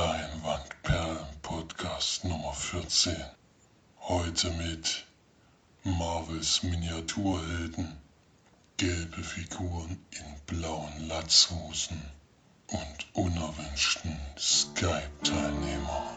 Leinwandperlen Podcast Nummer 14. Heute mit Marvels Miniaturhelden, gelbe Figuren in blauen Latzhosen und unerwünschten Skype-Teilnehmer.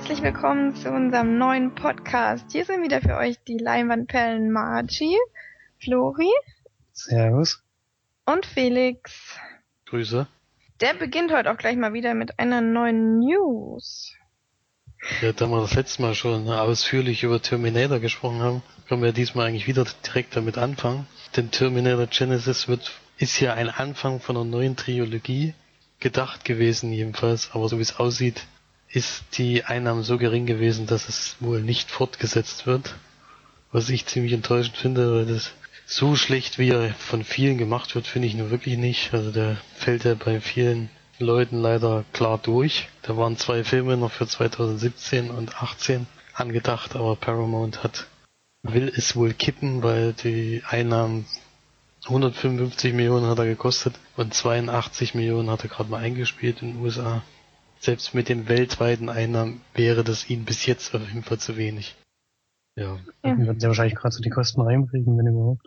Herzlich willkommen zu unserem neuen Podcast. Hier sind wieder für euch die Leinwandperlen Margie, Flori Servus. und Felix. Grüße. Der beginnt heute auch gleich mal wieder mit einer neuen News. Ja, da wir das letzte Mal schon ausführlich über Terminator gesprochen haben, können wir diesmal eigentlich wieder direkt damit anfangen. Denn Terminator Genesis wird, ist ja ein Anfang von einer neuen Trilogie gedacht gewesen jedenfalls, aber so wie es aussieht, ist die Einnahme so gering gewesen, dass es wohl nicht fortgesetzt wird. Was ich ziemlich enttäuschend finde, weil das so schlecht, wie er von vielen gemacht wird, finde ich nur wirklich nicht. Also der fällt ja bei vielen Leuten leider klar durch. Da waren zwei Filme noch für 2017 und 18 angedacht, aber Paramount hat will es wohl kippen, weil die Einnahmen 155 Millionen hat er gekostet und 82 Millionen hat er gerade mal eingespielt in den USA. Selbst mit den weltweiten Einnahmen wäre das ihnen bis jetzt auf jeden Fall zu wenig. Ja. Ja. Wir werden ja wahrscheinlich gerade so die Kosten reinkriegen, wenn überhaupt.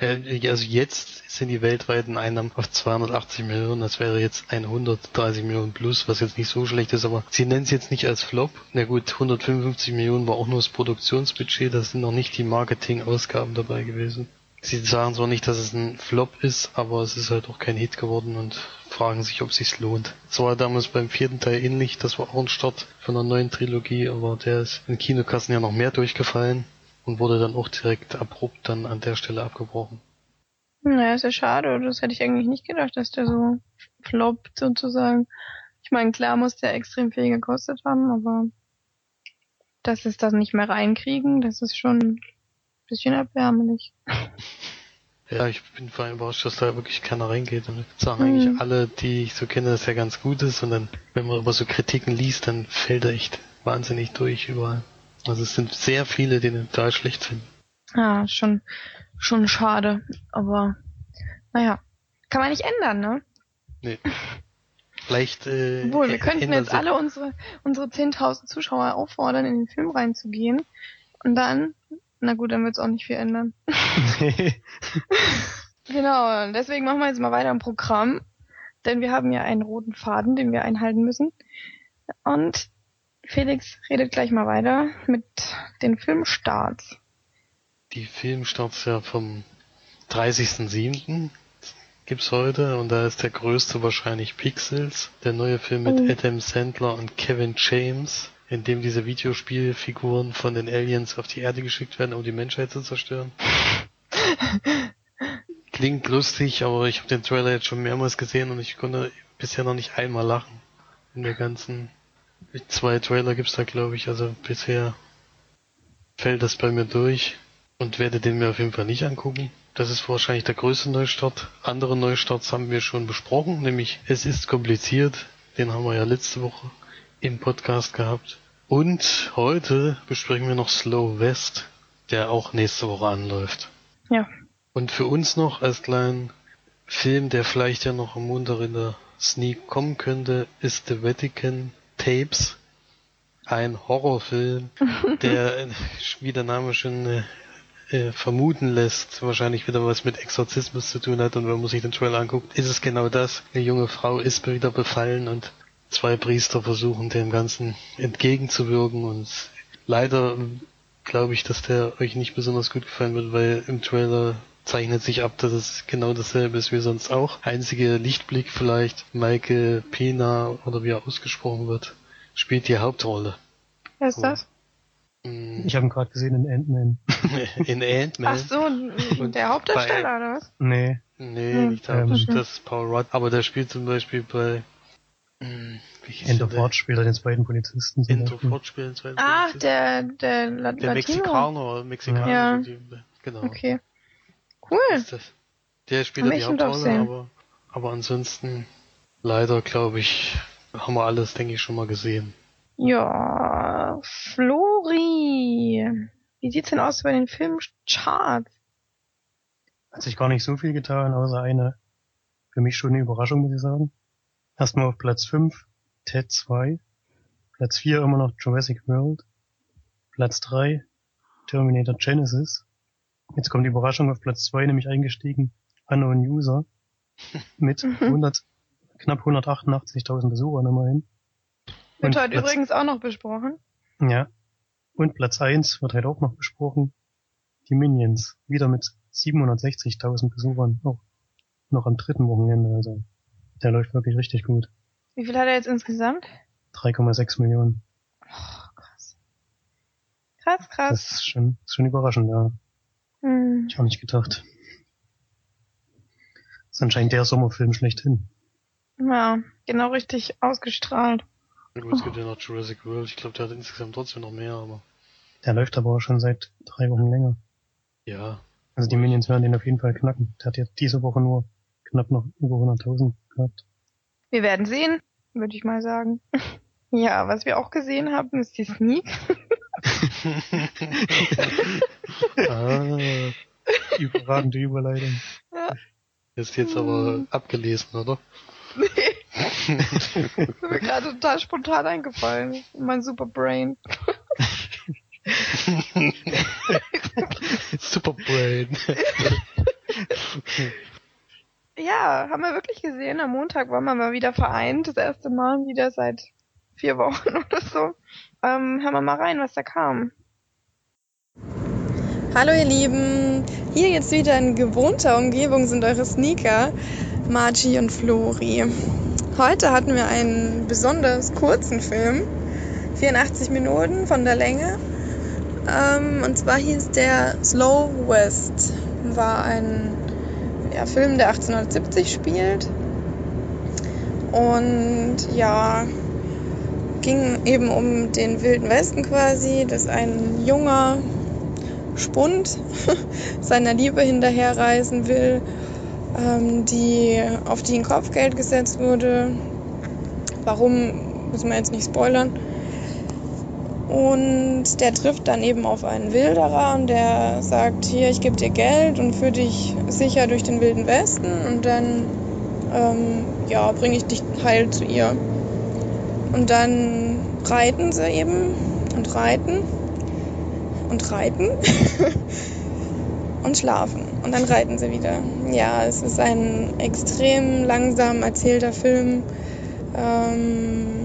Äh, Also jetzt sind die weltweiten Einnahmen auf 280 Millionen. Das wäre jetzt 130 Millionen plus, was jetzt nicht so schlecht ist, aber sie nennen es jetzt nicht als Flop. Na gut, 155 Millionen war auch nur das Produktionsbudget, da sind noch nicht die Marketingausgaben dabei gewesen. Sie sagen zwar nicht, dass es ein Flop ist, aber es ist halt auch kein Hit geworden und fragen sich, ob es sich lohnt. Es war damals beim vierten Teil ähnlich, das war auch ein Start von einer neuen Trilogie, aber der ist in Kinokassen ja noch mehr durchgefallen und wurde dann auch direkt abrupt dann an der Stelle abgebrochen. Naja, ist ja schade. Das hätte ich eigentlich nicht gedacht, dass der so floppt sozusagen. Ich meine, klar muss der extrem viel gekostet haben, aber dass es das nicht mehr reinkriegen, das ist schon ein bisschen erbärmlich. Ja, ich bin vor allem überrascht, dass da wirklich keiner reingeht. Und sagen Mhm. eigentlich alle, die ich so kenne, dass er ganz gut ist. Und dann, wenn man über so Kritiken liest, dann fällt er echt wahnsinnig durch überall. Also es sind sehr viele, die den total schlecht finden. Ja, schon, schon schade. Aber, naja. Kann man nicht ändern, ne? Nee. Vielleicht, äh, Obwohl, wir könnten ändern jetzt alle unsere, unsere 10.000 Zuschauer auffordern, in den Film reinzugehen. Und dann, na gut, dann wird's auch nicht viel ändern. Genau, und deswegen machen wir jetzt mal weiter im Programm. Denn wir haben ja einen roten Faden, den wir einhalten müssen. Und Felix redet gleich mal weiter mit den Filmstarts. Die Filmstarts ja vom 30.07. gibt's heute und da ist der größte wahrscheinlich Pixels, der neue Film mit Oh. Adam Sandler und Kevin James, in dem diese Videospielfiguren von den Aliens auf die Erde geschickt werden, um die Menschheit zu zerstören. Klingt lustig, aber ich habe den Trailer jetzt schon mehrmals gesehen und ich konnte bisher noch nicht einmal lachen. In der ganzen zwei Trailer gibt's da glaube ich, also bisher fällt das bei mir durch und werde den mir auf jeden Fall nicht angucken. Das ist wahrscheinlich der größte Neustart. Andere Neustarts haben wir schon besprochen, nämlich Es ist kompliziert. Den haben wir ja letzte Woche im Podcast gehabt. Und heute besprechen wir noch Slow West, der auch nächste Woche anläuft. Ja. Und für uns noch als kleinen Film, der vielleicht ja noch am Montag in der Sneak kommen könnte, ist The Vatican Tapes. Ein Horrorfilm, der, wie der Name schon äh, äh, vermuten lässt, wahrscheinlich wieder was mit Exorzismus zu tun hat. Und wenn man sich den Trailer anguckt, ist es genau das. Eine junge Frau ist wieder befallen und zwei Priester versuchen dem Ganzen entgegenzuwirken. Und leider glaube ich, dass der euch nicht besonders gut gefallen wird, weil im Trailer zeichnet sich ab, dass es genau dasselbe ist wie sonst auch. Einzige Lichtblick vielleicht, Michael Pena oder wie er ausgesprochen wird, spielt die Hauptrolle. Wer ist das? Ich habe ihn gerade gesehen in Ant-Man. In Ant-Man. Ach so, der Hauptdarsteller, oder was? Nee. Nee, Hm. nicht da, Ähm. das ist Paul Rudd. Aber der spielt zum Beispiel bei wie hieß End der of denn? Watch spielt er den zweiten Polizisten. zum End of Beispiel. Watch spielt den Ach, der, der, La der Latino. Mexikaner, Mexikaner. Ja. die- Genau. Okay. Cool. Ist das. Der spielt ja die Hauptrolle, sehen. aber, aber ansonsten leider, glaube ich, haben wir alles, denke ich, schon mal gesehen. Ja, Flori. Wie sieht's denn aus bei den Filmcharts? Hat sich gar nicht so viel getan, außer eine, für mich schon eine Überraschung, muss ich sagen. Erstmal auf Platz 5, Ted 2. Platz 4 immer noch Jurassic World. Platz 3, Terminator Genesis. Jetzt kommt die Überraschung auf Platz 2, nämlich eingestiegen, Unknown User. Mit Mhm. 100, knapp 188.000 Besuchern immerhin. Wird heute Platz- übrigens auch noch besprochen. Ja. Und Platz 1 wird halt auch noch besprochen. Die Minions. Wieder mit 760.000 Besuchern. Auch noch am dritten Wochenende. Also der läuft wirklich richtig gut. Wie viel hat er jetzt insgesamt? 3,6 Millionen. Oh, krass. Krass, krass. Das ist schon, ist schon überraschend, ja. Hm. Ich auch nicht gedacht. Das ist anscheinend der Sommerfilm schlechthin. Ja, genau richtig ausgestrahlt. Na gut, es gibt ja noch Jurassic World. Ich glaube, der hat insgesamt trotzdem noch mehr, aber Der läuft aber auch schon seit drei Wochen länger. ja. Also die Minions werden den auf jeden Fall knacken. Der hat jetzt diese Woche nur knapp noch über 100.000 gehabt. Wir werden sehen, würde ich mal sagen. Ja, was wir auch gesehen haben, ist die Sneak. ah, Überragende Überleitung. ist jetzt aber abgelesen, oder? ist mir gerade total spontan eingefallen. Mein super Brain. Superbrain. Ja, haben wir wirklich gesehen. Am Montag waren wir mal wieder vereint. Das erste Mal wieder seit vier Wochen oder so. Ähm, hören wir mal rein, was da kam. Hallo ihr Lieben, hier jetzt wieder in gewohnter Umgebung sind eure Sneaker, Margie und Flori. Heute hatten wir einen besonders kurzen Film, 84 Minuten von der Länge. Ähm, und zwar hieß der Slow West. War ein ja, Film, der 1870 spielt. Und ja, ging eben um den Wilden Westen quasi, dass ein junger Spund seiner Liebe hinterherreisen will, ähm, die, auf die ein Kopfgeld gesetzt wurde. Warum, müssen wir jetzt nicht spoilern. Und der trifft dann eben auf einen Wilderer und der sagt, hier, ich gebe dir Geld und führe dich sicher durch den Wilden Westen und dann ähm, ja, bringe ich dich heil zu ihr. Und dann reiten sie eben und reiten und reiten und schlafen. Und dann reiten sie wieder. Ja, es ist ein extrem langsam erzählter Film. Ähm,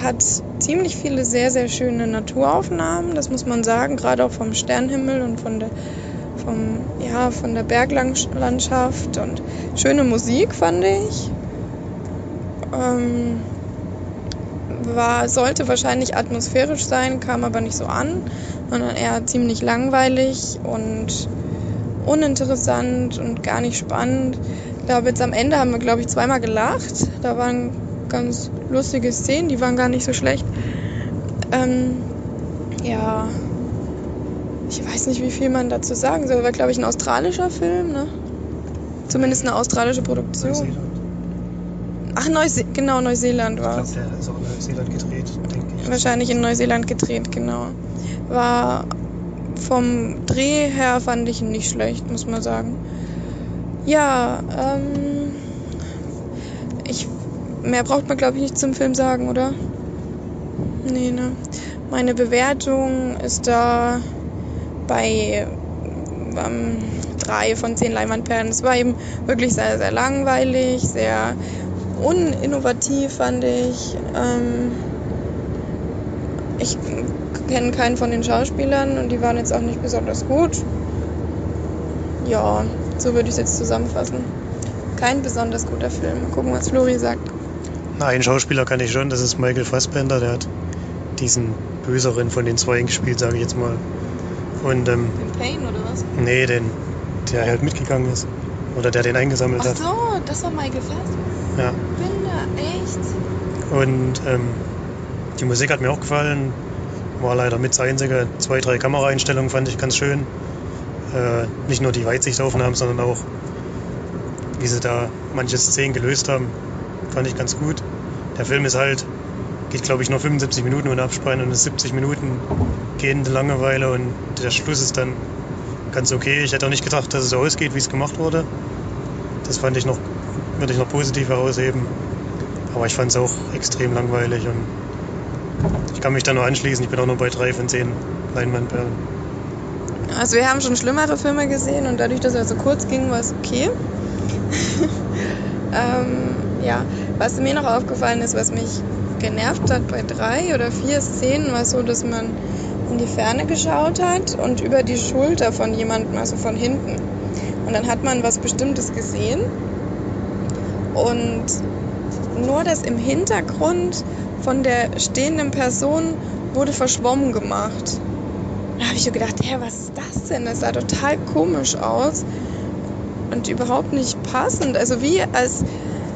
hat ziemlich viele sehr, sehr schöne Naturaufnahmen, das muss man sagen, gerade auch vom Sternhimmel und von der, vom, ja, von der Berglandschaft und schöne Musik fand ich. Ähm, war, sollte wahrscheinlich atmosphärisch sein, kam aber nicht so an, sondern eher ziemlich langweilig und uninteressant und gar nicht spannend. Ich glaube, jetzt am Ende haben wir, glaube ich, zweimal gelacht. Da waren ganz lustige Szenen, die waren gar nicht so schlecht. Ähm, ja, ich weiß nicht, wie viel man dazu sagen soll. War, glaube ich, ein australischer Film, ne? Zumindest eine australische Produktion. Neuseeland. Ach, Neuse genau, Neuseeland Ich war glaube, es. der ist auch in Neuseeland gedreht, denke ich. Wahrscheinlich in Neuseeland gedreht, genau. War vom Dreh her fand ich ihn nicht schlecht, muss man sagen. Ja, ähm, ich, mehr braucht man glaube ich nicht zum Film sagen, oder? Nee, ne. Meine Bewertung ist da bei ähm, drei von zehn Leinwandperlen. Es war eben wirklich sehr, sehr langweilig, sehr uninnovativ, fand ich. Ähm, ich kenne keinen von den Schauspielern und die waren jetzt auch nicht besonders gut. Ja, so würde ich es jetzt zusammenfassen. Kein besonders guter Film. Mal gucken, was Flori sagt. Na, einen Schauspieler kann ich schon, das ist Michael Fassbender, der hat diesen Böseren von den Zweien gespielt, sage ich jetzt mal. Und, ähm, Den Payne oder was? nee, den, der halt mitgegangen ist. Oder der den eingesammelt Ach hat. so, das war Michael Fassbender. Ja. Echt? Und ähm, die Musik hat mir auch gefallen. War leider mit das einzige. Zwei, drei Kameraeinstellungen fand ich ganz schön. Äh, nicht nur die Weitsichtaufnahmen, sondern auch, wie sie da manche Szenen gelöst haben, fand ich ganz gut. Der Film ist halt, geht glaube ich nur 75 Minuten ohne Abspann und ist 70 Minuten gehende Langeweile und der Schluss ist dann ganz okay. Ich hätte auch nicht gedacht, dass es so ausgeht, wie es gemacht wurde. Das fand ich noch, würde ich noch positiv herausheben. Aber ich fand es auch extrem langweilig und ich kann mich da nur anschließen. Ich bin auch nur bei drei von zehn Leinwandperlen. Also wir haben schon schlimmere Filme gesehen und dadurch, dass er so kurz ging, war es okay. ähm, ja, was mir noch aufgefallen ist, was mich genervt hat bei drei oder vier Szenen, war so, dass man in die Ferne geschaut hat und über die Schulter von jemandem, also von hinten. Und dann hat man was Bestimmtes gesehen und nur das im Hintergrund von der stehenden Person wurde verschwommen gemacht. Da habe ich so gedacht, hä, was ist das denn? Das sah total komisch aus und überhaupt nicht passend. Also wie als,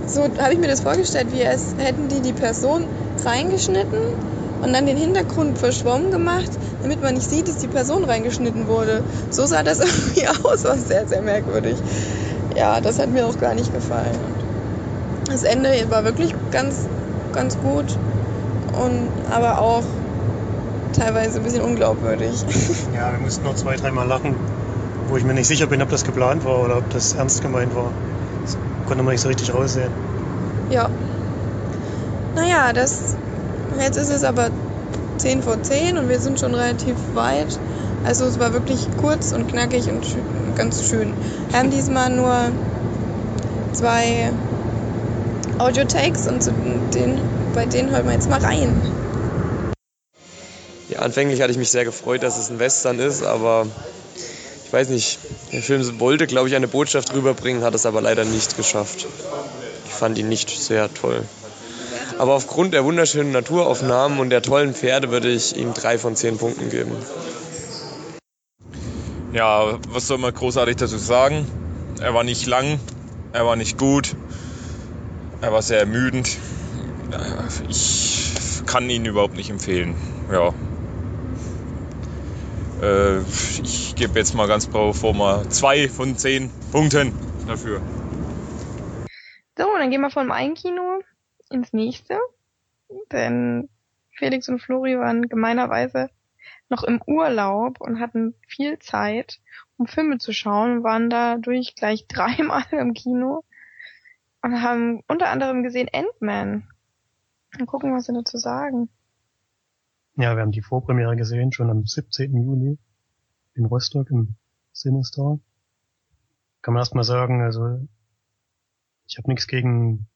so habe ich mir das vorgestellt, wie als hätten die die Person reingeschnitten und dann den Hintergrund verschwommen gemacht, damit man nicht sieht, dass die Person reingeschnitten wurde. So sah das irgendwie aus, war sehr, sehr merkwürdig. Ja, das hat mir auch gar nicht gefallen. Das Ende war wirklich ganz, ganz gut und aber auch teilweise ein bisschen unglaubwürdig. Ja, wir mussten noch zwei, dreimal lachen, wo ich mir nicht sicher bin, ob das geplant war oder ob das ernst gemeint war. Konnte man nicht so richtig raussehen. Ja. Naja, das. Jetzt ist es aber 10 vor 10 und wir sind schon relativ weit. Also es war wirklich kurz und knackig und schön, ganz schön. Wir haben diesmal nur zwei Audio-Takes und zu den, bei denen hören wir jetzt mal rein. Ja, anfänglich hatte ich mich sehr gefreut, dass es ein Western ist, aber ich weiß nicht, der Film wollte, glaube ich, eine Botschaft rüberbringen, hat es aber leider nicht geschafft. Ich fand ihn nicht sehr toll. Aber aufgrund der wunderschönen Naturaufnahmen und der tollen Pferde würde ich ihm drei von zehn Punkten geben. Ja, was soll man großartig dazu sagen? Er war nicht lang, er war nicht gut, er war sehr ermüdend. Ich kann ihn überhaupt nicht empfehlen. Ja. Äh, ich gebe jetzt mal ganz pro forma zwei von zehn Punkten dafür. So, dann gehen wir von einem Kino ins nächste. Denn Felix und Flori waren gemeinerweise noch im Urlaub und hatten viel Zeit, um Filme zu schauen, waren dadurch gleich dreimal im Kino und haben unter anderem gesehen Ant-Man. Mal gucken, was sie dazu sagen. Ja, wir haben die Vorpremiere gesehen, schon am 17. Juli in Rostock im Cinestar. Kann man erstmal sagen, also ich habe nichts gegen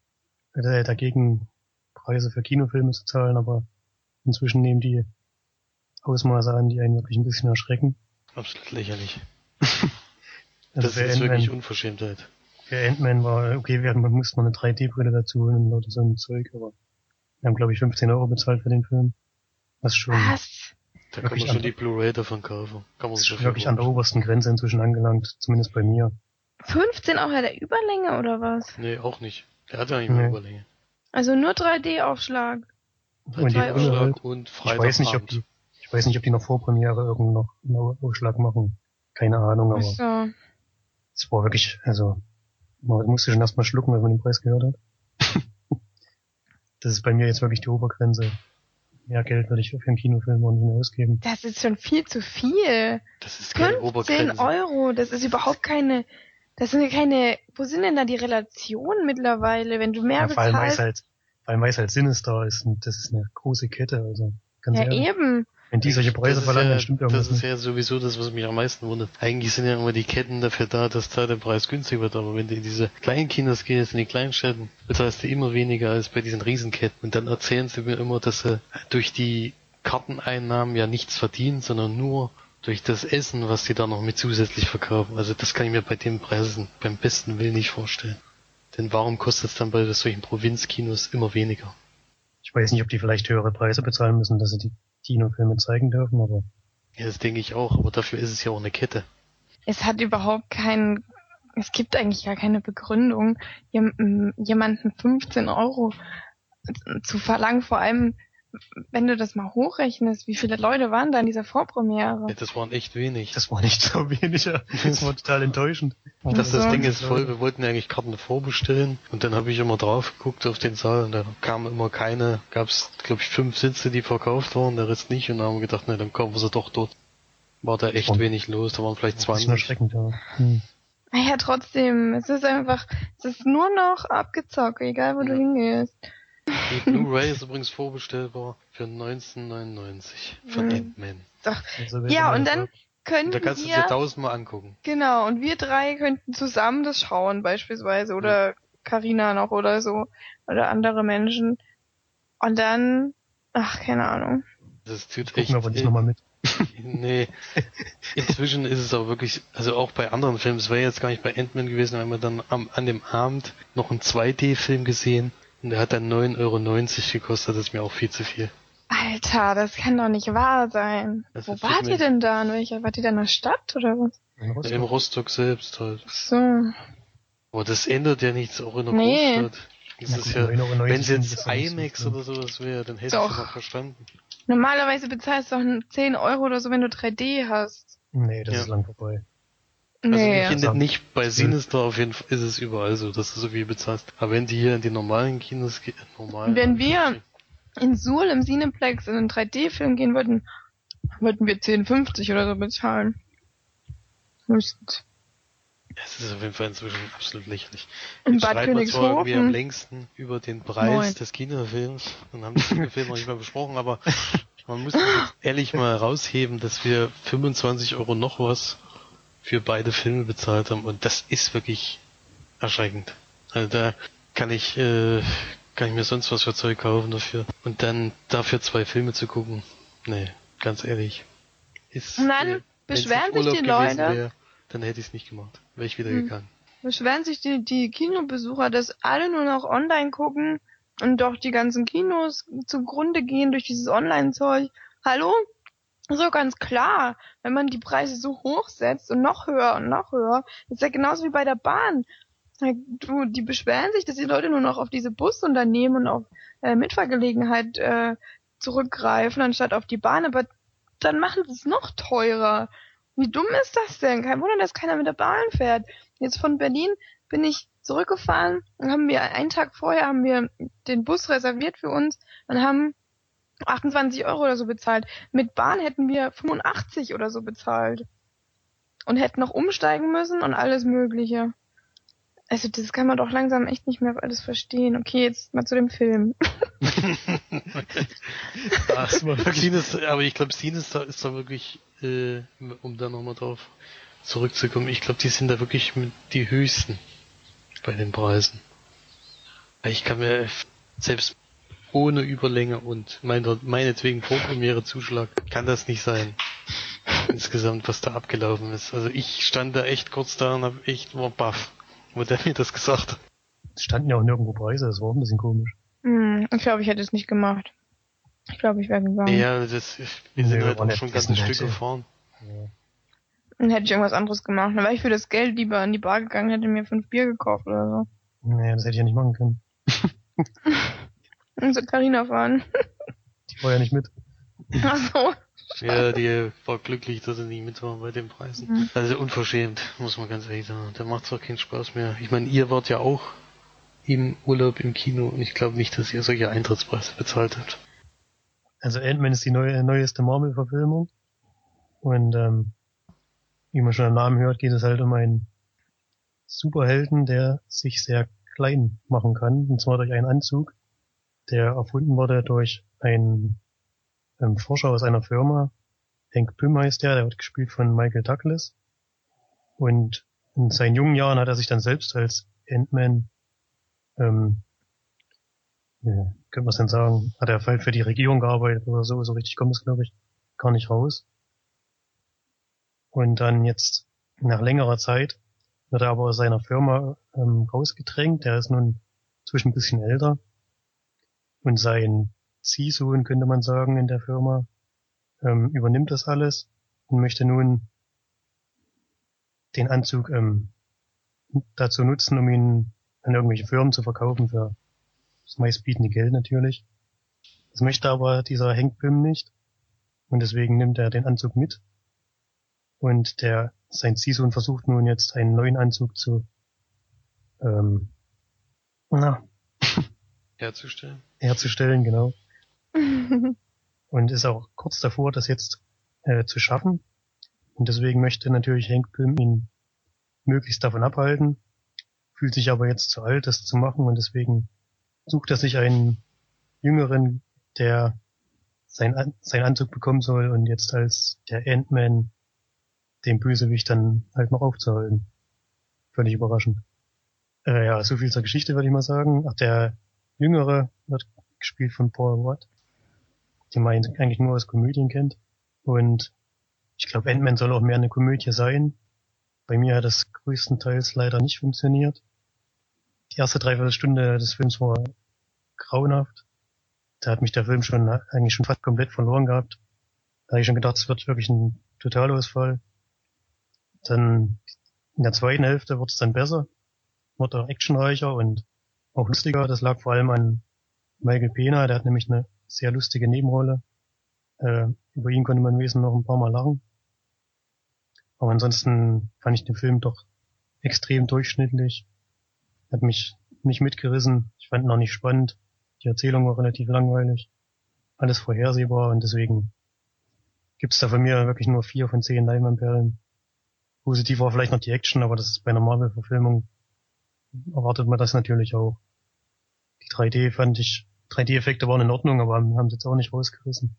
äh, dagegen, Preise für Kinofilme zu zahlen, aber inzwischen nehmen die Ausmaße an, die einen wirklich ein bisschen erschrecken. Absolut lächerlich. Also das ist wirklich Unverschämtheit. Für Ant-Man war, okay, wir hatten, man musste noch eine 3D-Brille dazu holen und lauter so ein Zeug, aber wir haben, glaube ich, 15 Euro bezahlt für den Film. Was schon, Was? Da kann man schon an- die Blu-ray davon kaufen. Kann man ist sich schon wirklich an der obersten Grenze inzwischen angelangt, zumindest bei mir. 15 auch der Überlänge oder was? Nee, auch nicht. Der hat ja nicht mehr Nee. Überlänge. Also nur 3D-Aufschlag. Für Und die drei Brille Euro. halt, und ich weiß nicht, ob die, ich weiß nicht, ob die noch vor Premiere irgendeinen noch einen Ausschlag machen. Keine Ahnung, aber So. es war wirklich, also, man musste schon erstmal schlucken, wenn man den Preis gehört hat. das ist bei mir jetzt wirklich die Obergrenze. Mehr Geld würde ich für einen Kinofilm auch nicht ausgeben. Das ist schon viel zu viel. Das ist keine 15 Obergrenze. Euro, das ist überhaupt keine, das sind ja keine, wo sind denn da die Relationen mittlerweile, wenn du mehr Ja, vor allem, weil bezahlst? halt, vor allem, weil es halt Sinister ist und das ist eine große Kette, also, ganz Ja, ehrlich. eben. Wenn die solche Preise verlangen, ja, dann stimmt irgendwas Das ist nicht. ja sowieso das, was mich am meisten wundert. Eigentlich sind ja immer die Ketten dafür da, dass da der Preis günstig wird, aber wenn du in diese kleinen Kinos gehst, in die kleinen Städten, bezahlst du immer weniger als bei diesen Riesenketten. Und dann erzählen sie mir immer, dass sie durch die Karteneinnahmen ja nichts verdienen, sondern nur durch das Essen, was sie da noch mit zusätzlich verkaufen. Also das kann ich mir bei den Preisen beim besten Willen nicht vorstellen. Denn warum kostet es dann bei solchen Provinzkinos immer weniger? Ich weiß nicht, ob die vielleicht höhere Preise bezahlen müssen, dass sie die Kinofilme zeigen dürfen, aber Ja, das denke ich auch, aber dafür ist es ja auch eine Kette. Es hat überhaupt keinen, es gibt eigentlich gar keine Begründung, jem- m, jemanden 15 Euro zu verlangen, vor allem wenn du das mal hochrechnest, wie viele Leute waren da in dieser Vorpremiere? Ja, das waren echt wenig. Das war nicht so wenig. ja. Das war total enttäuschend. Das, das so. Ding ist voll, wir wollten ja eigentlich Karten vorbestellen und dann habe ich immer drauf geguckt auf den Saal und da kamen immer keine, gab es glaube ich fünf Sitze, die verkauft waren, der Rest nicht und dann haben wir gedacht, ne, dann kaufen wir sie doch dort. War da echt Und- wenig los, da waren vielleicht Das ist 20. erschreckend, ja. Hm. Naja, trotzdem, es ist einfach, es ist nur noch abgezockt, egal wo du Ja. hingehst. Die Blu-ray ist übrigens vorbestellbar für 1999 von Mhm. Ant-Man. Also, Ja, und dann Und da kannst du es wir, dir tausendmal angucken. genau, und wir drei könnten zusammen das schauen, beispielsweise, oder Karina noch oder so, oder andere Menschen. Und dann, ach, keine Ahnung. Das tut echt. wir aber nicht nochmal mit. Nee. Inzwischen ist es auch wirklich, also auch bei anderen Filmen, es wäre jetzt gar nicht bei Ant-Man gewesen, haben wir dann am, an dem Abend noch einen 2D-Film gesehen und der hat dann 9,90 Euro gekostet, das ist mir auch viel zu viel. Alter, das kann doch nicht wahr sein. Das Wo wart ihr denn da? In welcher? Wart ihr da in der Stadt oder was? In Rostock. Im Rostock selbst halt. Ach So. Aber das ändert ja nichts, auch in der Nee. Großstadt. Das ist gut, ja, 9,90 wenn es jetzt auch IMAX oder sowas wäre, dann hätte ich es noch verstanden. Normalerweise bezahlst du doch 10 Euro oder so, wenn du 3D hast. Nee, das Ja. ist lang vorbei. Also Nee. ich finde Ja. nicht, bei Sinister auf jeden Fall ist es überall so, dass du so viel bezahlst. Aber wenn die hier in die normalen Kinos gehen, normalen. Wenn wir- in Suhl im Cineplex in einen 3D-Film gehen würden, würden wir 10,50 oder so bezahlen. Höchstens. Es ist auf jeden Fall inzwischen absolut lächerlich. In Jetzt Bad wir zwar irgendwie am Königshofen. längsten über den Preis Moin. des Kinofilms und haben den Film noch nicht mal besprochen, aber man muss ehrlich mal rausheben, dass wir 25 Euro noch was für beide Filme bezahlt haben und das ist wirklich erschreckend. Also da kann ich, äh, kann ich mir sonst was für Zeug kaufen dafür. Und dann dafür zwei Filme zu gucken, nee, ganz ehrlich. Ist, Und dann äh, beschweren sich die Leute. wär, dann hätte ich es nicht gemacht. Wäre ich wieder Hm. gegangen. Beschweren sich die, die Kinobesucher, dass alle nur noch online gucken und doch die ganzen Kinos zugrunde gehen durch dieses Online-Zeug. Hallo? So ganz klar, wenn man die Preise so hoch setzt und noch höher und noch höher, ist ja genauso wie bei der Bahn. Du, die beschweren sich, dass die Leute nur noch auf diese Busunternehmen und auf äh, Mitfahrgelegenheit äh, zurückgreifen, anstatt auf die Bahn, aber dann machen sie es noch teurer. Wie dumm ist das denn? Kein Wunder, dass keiner mit der Bahn fährt. Jetzt von Berlin bin ich zurückgefahren und haben wir einen Tag vorher haben wir den Bus reserviert für uns und haben 28 Euro oder so bezahlt. Mit Bahn hätten wir 85 oder so bezahlt. Und hätten noch umsteigen müssen und alles Mögliche. Also das kann man doch langsam echt nicht mehr alles verstehen. Okay, jetzt mal zu dem Film. Sinister, aber ich glaube, Sinister ist da wirklich, äh, um da nochmal drauf zurückzukommen, ich glaube, die sind da wirklich mit die höchsten bei den Preisen. Ich kann mir selbst ohne Überlänge und meine, meinetwegen Vorpremiere Zuschlag kann das nicht sein. Insgesamt, was da abgelaufen ist. Also ich stand da echt kurz da und hab echt war baff, wo der mir das gesagt hat. Es standen ja auch nirgendwo Preise, das war auch ein bisschen komisch. Hm, ich glaube, ich hätte es nicht gemacht. Ich glaube, ich wäre gegangen. Ja, das, wir sind Nee, halt auch schon ein ganzes Stück gefahren. Ja. Dann hätte ich irgendwas anderes gemacht. Dann wäre ich für das Geld lieber an die Bar gegangen, hätte mir fünf Bier gekauft oder so. Nee, das hätte ich ja nicht machen können. Und so Carina fahren. Die war ja nicht mit. Ach so. Ja, die war glücklich, dass sie nicht mit war bei den Preisen. Mhm. Also unverschämt, muss man ganz ehrlich sagen. Da macht's auch keinen Spaß mehr. Ich meine, ihr wart ja auch im Urlaub im Kino und ich glaube nicht, dass ihr solche Eintrittspreise bezahlt habt. Also Ant-Man ist die neue, neueste Marvel-Verfilmung. Und ähm, wie man schon am Namen hört, geht es halt um einen Superhelden, der sich sehr klein machen kann. Und zwar durch einen Anzug, der erfunden wurde durch einen ähm, Forscher aus einer Firma. Hank Pym heißt der, der wird gespielt von Michael Douglas. Und in seinen jungen Jahren hat er sich dann selbst als Ant-Man ähm, ja, könnte man denn sagen, hat er vielleicht für die Regierung gearbeitet oder so, so richtig kommt es, glaube ich, gar nicht raus. Und dann jetzt, nach längerer Zeit, wird er aber aus seiner Firma ähm, rausgedrängt. Er ist nun zwischen ein bisschen älter. Und sein Ziehsohn, könnte man sagen, in der Firma, ähm, übernimmt das alles und möchte nun den Anzug ähm, dazu nutzen, um ihn an irgendwelche Firmen zu verkaufen für das meistbietende Geld natürlich. Das möchte aber dieser Hank Pym nicht. Und deswegen nimmt er den Anzug mit. Und der, sein Ziehsohn versucht nun jetzt einen neuen Anzug zu, ähm, na, Herzustellen. herzustellen, genau. Und ist auch kurz davor, das jetzt äh, zu schaffen. Und deswegen möchte natürlich Hank Pym ihn möglichst davon abhalten, fühlt sich aber jetzt zu alt, das zu machen und deswegen sucht er sich einen Jüngeren, der sein, An sein Anzug bekommen soll und jetzt als der Ant-Man den Bösewicht dann halt noch aufzuhalten. Völlig überraschend. Äh, ja, so viel zur Geschichte würde ich mal sagen. Ach, der Jüngere wird gespielt von Paul Watt, den man eigentlich nur aus Komödien kennt. Und ich glaube, Ant-Man soll auch mehr eine Komödie sein. Bei mir hat das größtenteils leider nicht funktioniert. Die erste Dreiviertelstunde des Films war grauenhaft. Da hat mich der Film schon eigentlich schon fast komplett verloren gehabt. Da habe ich schon gedacht, es wird wirklich ein Totalausfall. Dann in der zweiten Hälfte wird es dann besser, wird auch actionreicher und auch lustiger. Das lag vor allem an Michael Pena, der hat nämlich eine sehr lustige Nebenrolle. Äh, über ihn konnte man im Wesentlichen noch ein paar Mal lachen. Aber ansonsten fand ich den Film doch extrem durchschnittlich. Hat mich nicht mitgerissen. Ich fand ihn auch nicht spannend. Die Erzählung war relativ langweilig. Alles vorhersehbar und deswegen gibt's da von mir wirklich nur vier von zehn Leinwandperlen. Positiv war vielleicht noch die Action, aber das ist bei einer Marvel-Verfilmung erwartet man das natürlich auch. Die 3D fand ich, 3D-Effekte waren in Ordnung, aber haben sie jetzt auch nicht rausgerissen.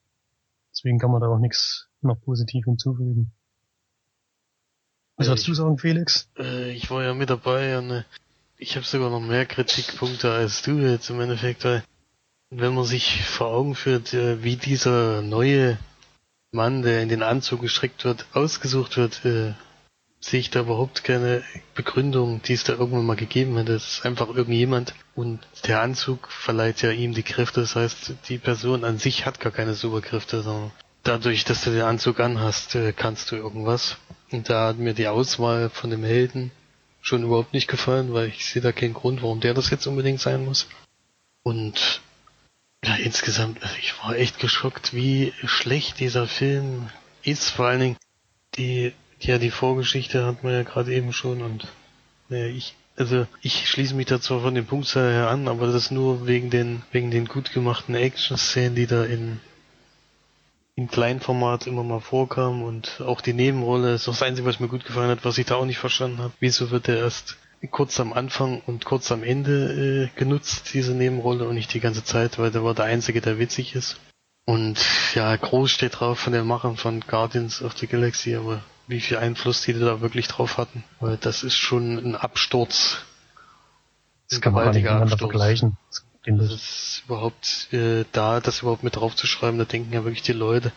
Deswegen kann man da auch nichts noch positiv hinzufügen. Was Ja, würdest du sagen, Felix? Äh, ich war ja mit dabei und äh, ich habe sogar noch mehr Kritikpunkte als du jetzt im Endeffekt, weil wenn man sich vor Augen führt, äh, wie dieser neue Mann, der in den Anzug gestrickt wird, ausgesucht wird, äh, sehe ich da überhaupt keine Begründung, die es da irgendwann mal gegeben hätte. Es ist einfach irgendjemand und der Anzug verleiht ja ihm die Kräfte. Das heißt, die Person an sich hat gar keine Superkräfte, sondern dadurch, dass du den Anzug anhast, äh, kannst du irgendwas. Und da hat mir die Auswahl von dem Helden schon überhaupt nicht gefallen, weil ich sehe da keinen Grund, warum der das jetzt unbedingt sein muss. Und ja, insgesamt, also ich war echt geschockt, wie schlecht dieser Film ist. Vor allen Dingen die, ja, die Vorgeschichte hat man ja gerade eben schon und naja, ich, also ich schließe mich da zwar von dem Punktzahl her an, aber das nur wegen den, wegen den gut gemachten Action-Szenen, die da in, im Kleinformat immer mal vorkamen und auch die Nebenrolle ist das Einzige, was mir gut gefallen hat, was ich da auch nicht verstanden habe. Wieso wird der erst kurz am Anfang und kurz am Ende äh, genutzt, diese Nebenrolle, und nicht die ganze Zeit, weil der war der Einzige, der witzig ist. Und ja, groß steht drauf von den Machern von Guardians of the Galaxy, aber wie viel Einfluss die da wirklich drauf hatten, weil das ist schon ein Absturz. Das kann man gar nicht gewaltiger Absturz. vergleichen. Das Das ist überhaupt äh, da, das überhaupt mit draufzuschreiben, da denken ja wirklich die Leute,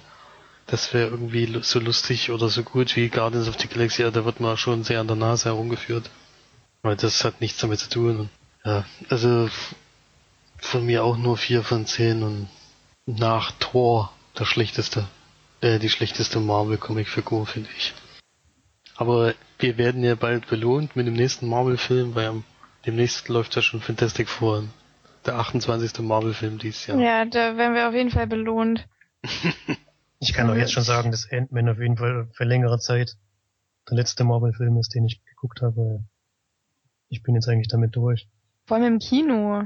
das wäre irgendwie so lustig oder so gut wie Guardians of the Galaxy, ja, da wird man schon sehr an der Nase herumgeführt. Weil das hat nichts damit zu tun. Ja, also von mir auch nur vier von zehn und nach Thor der schlechteste, äh, die schlechteste Marvel-Comic-Figur, finde ich. Aber wir werden ja bald belohnt mit dem nächsten Marvel-Film, weil demnächst läuft ja schon Fantastic Four. Der 28. Marvel-Film dieses Jahr. Ja, da werden wir auf jeden Fall belohnt. Ich kann auch jetzt schon sagen, dass Ant-Man auf jeden Fall für längere Zeit der letzte Marvel-Film ist, den ich geguckt habe. weil Ich bin jetzt eigentlich damit durch. Vor allem im Kino.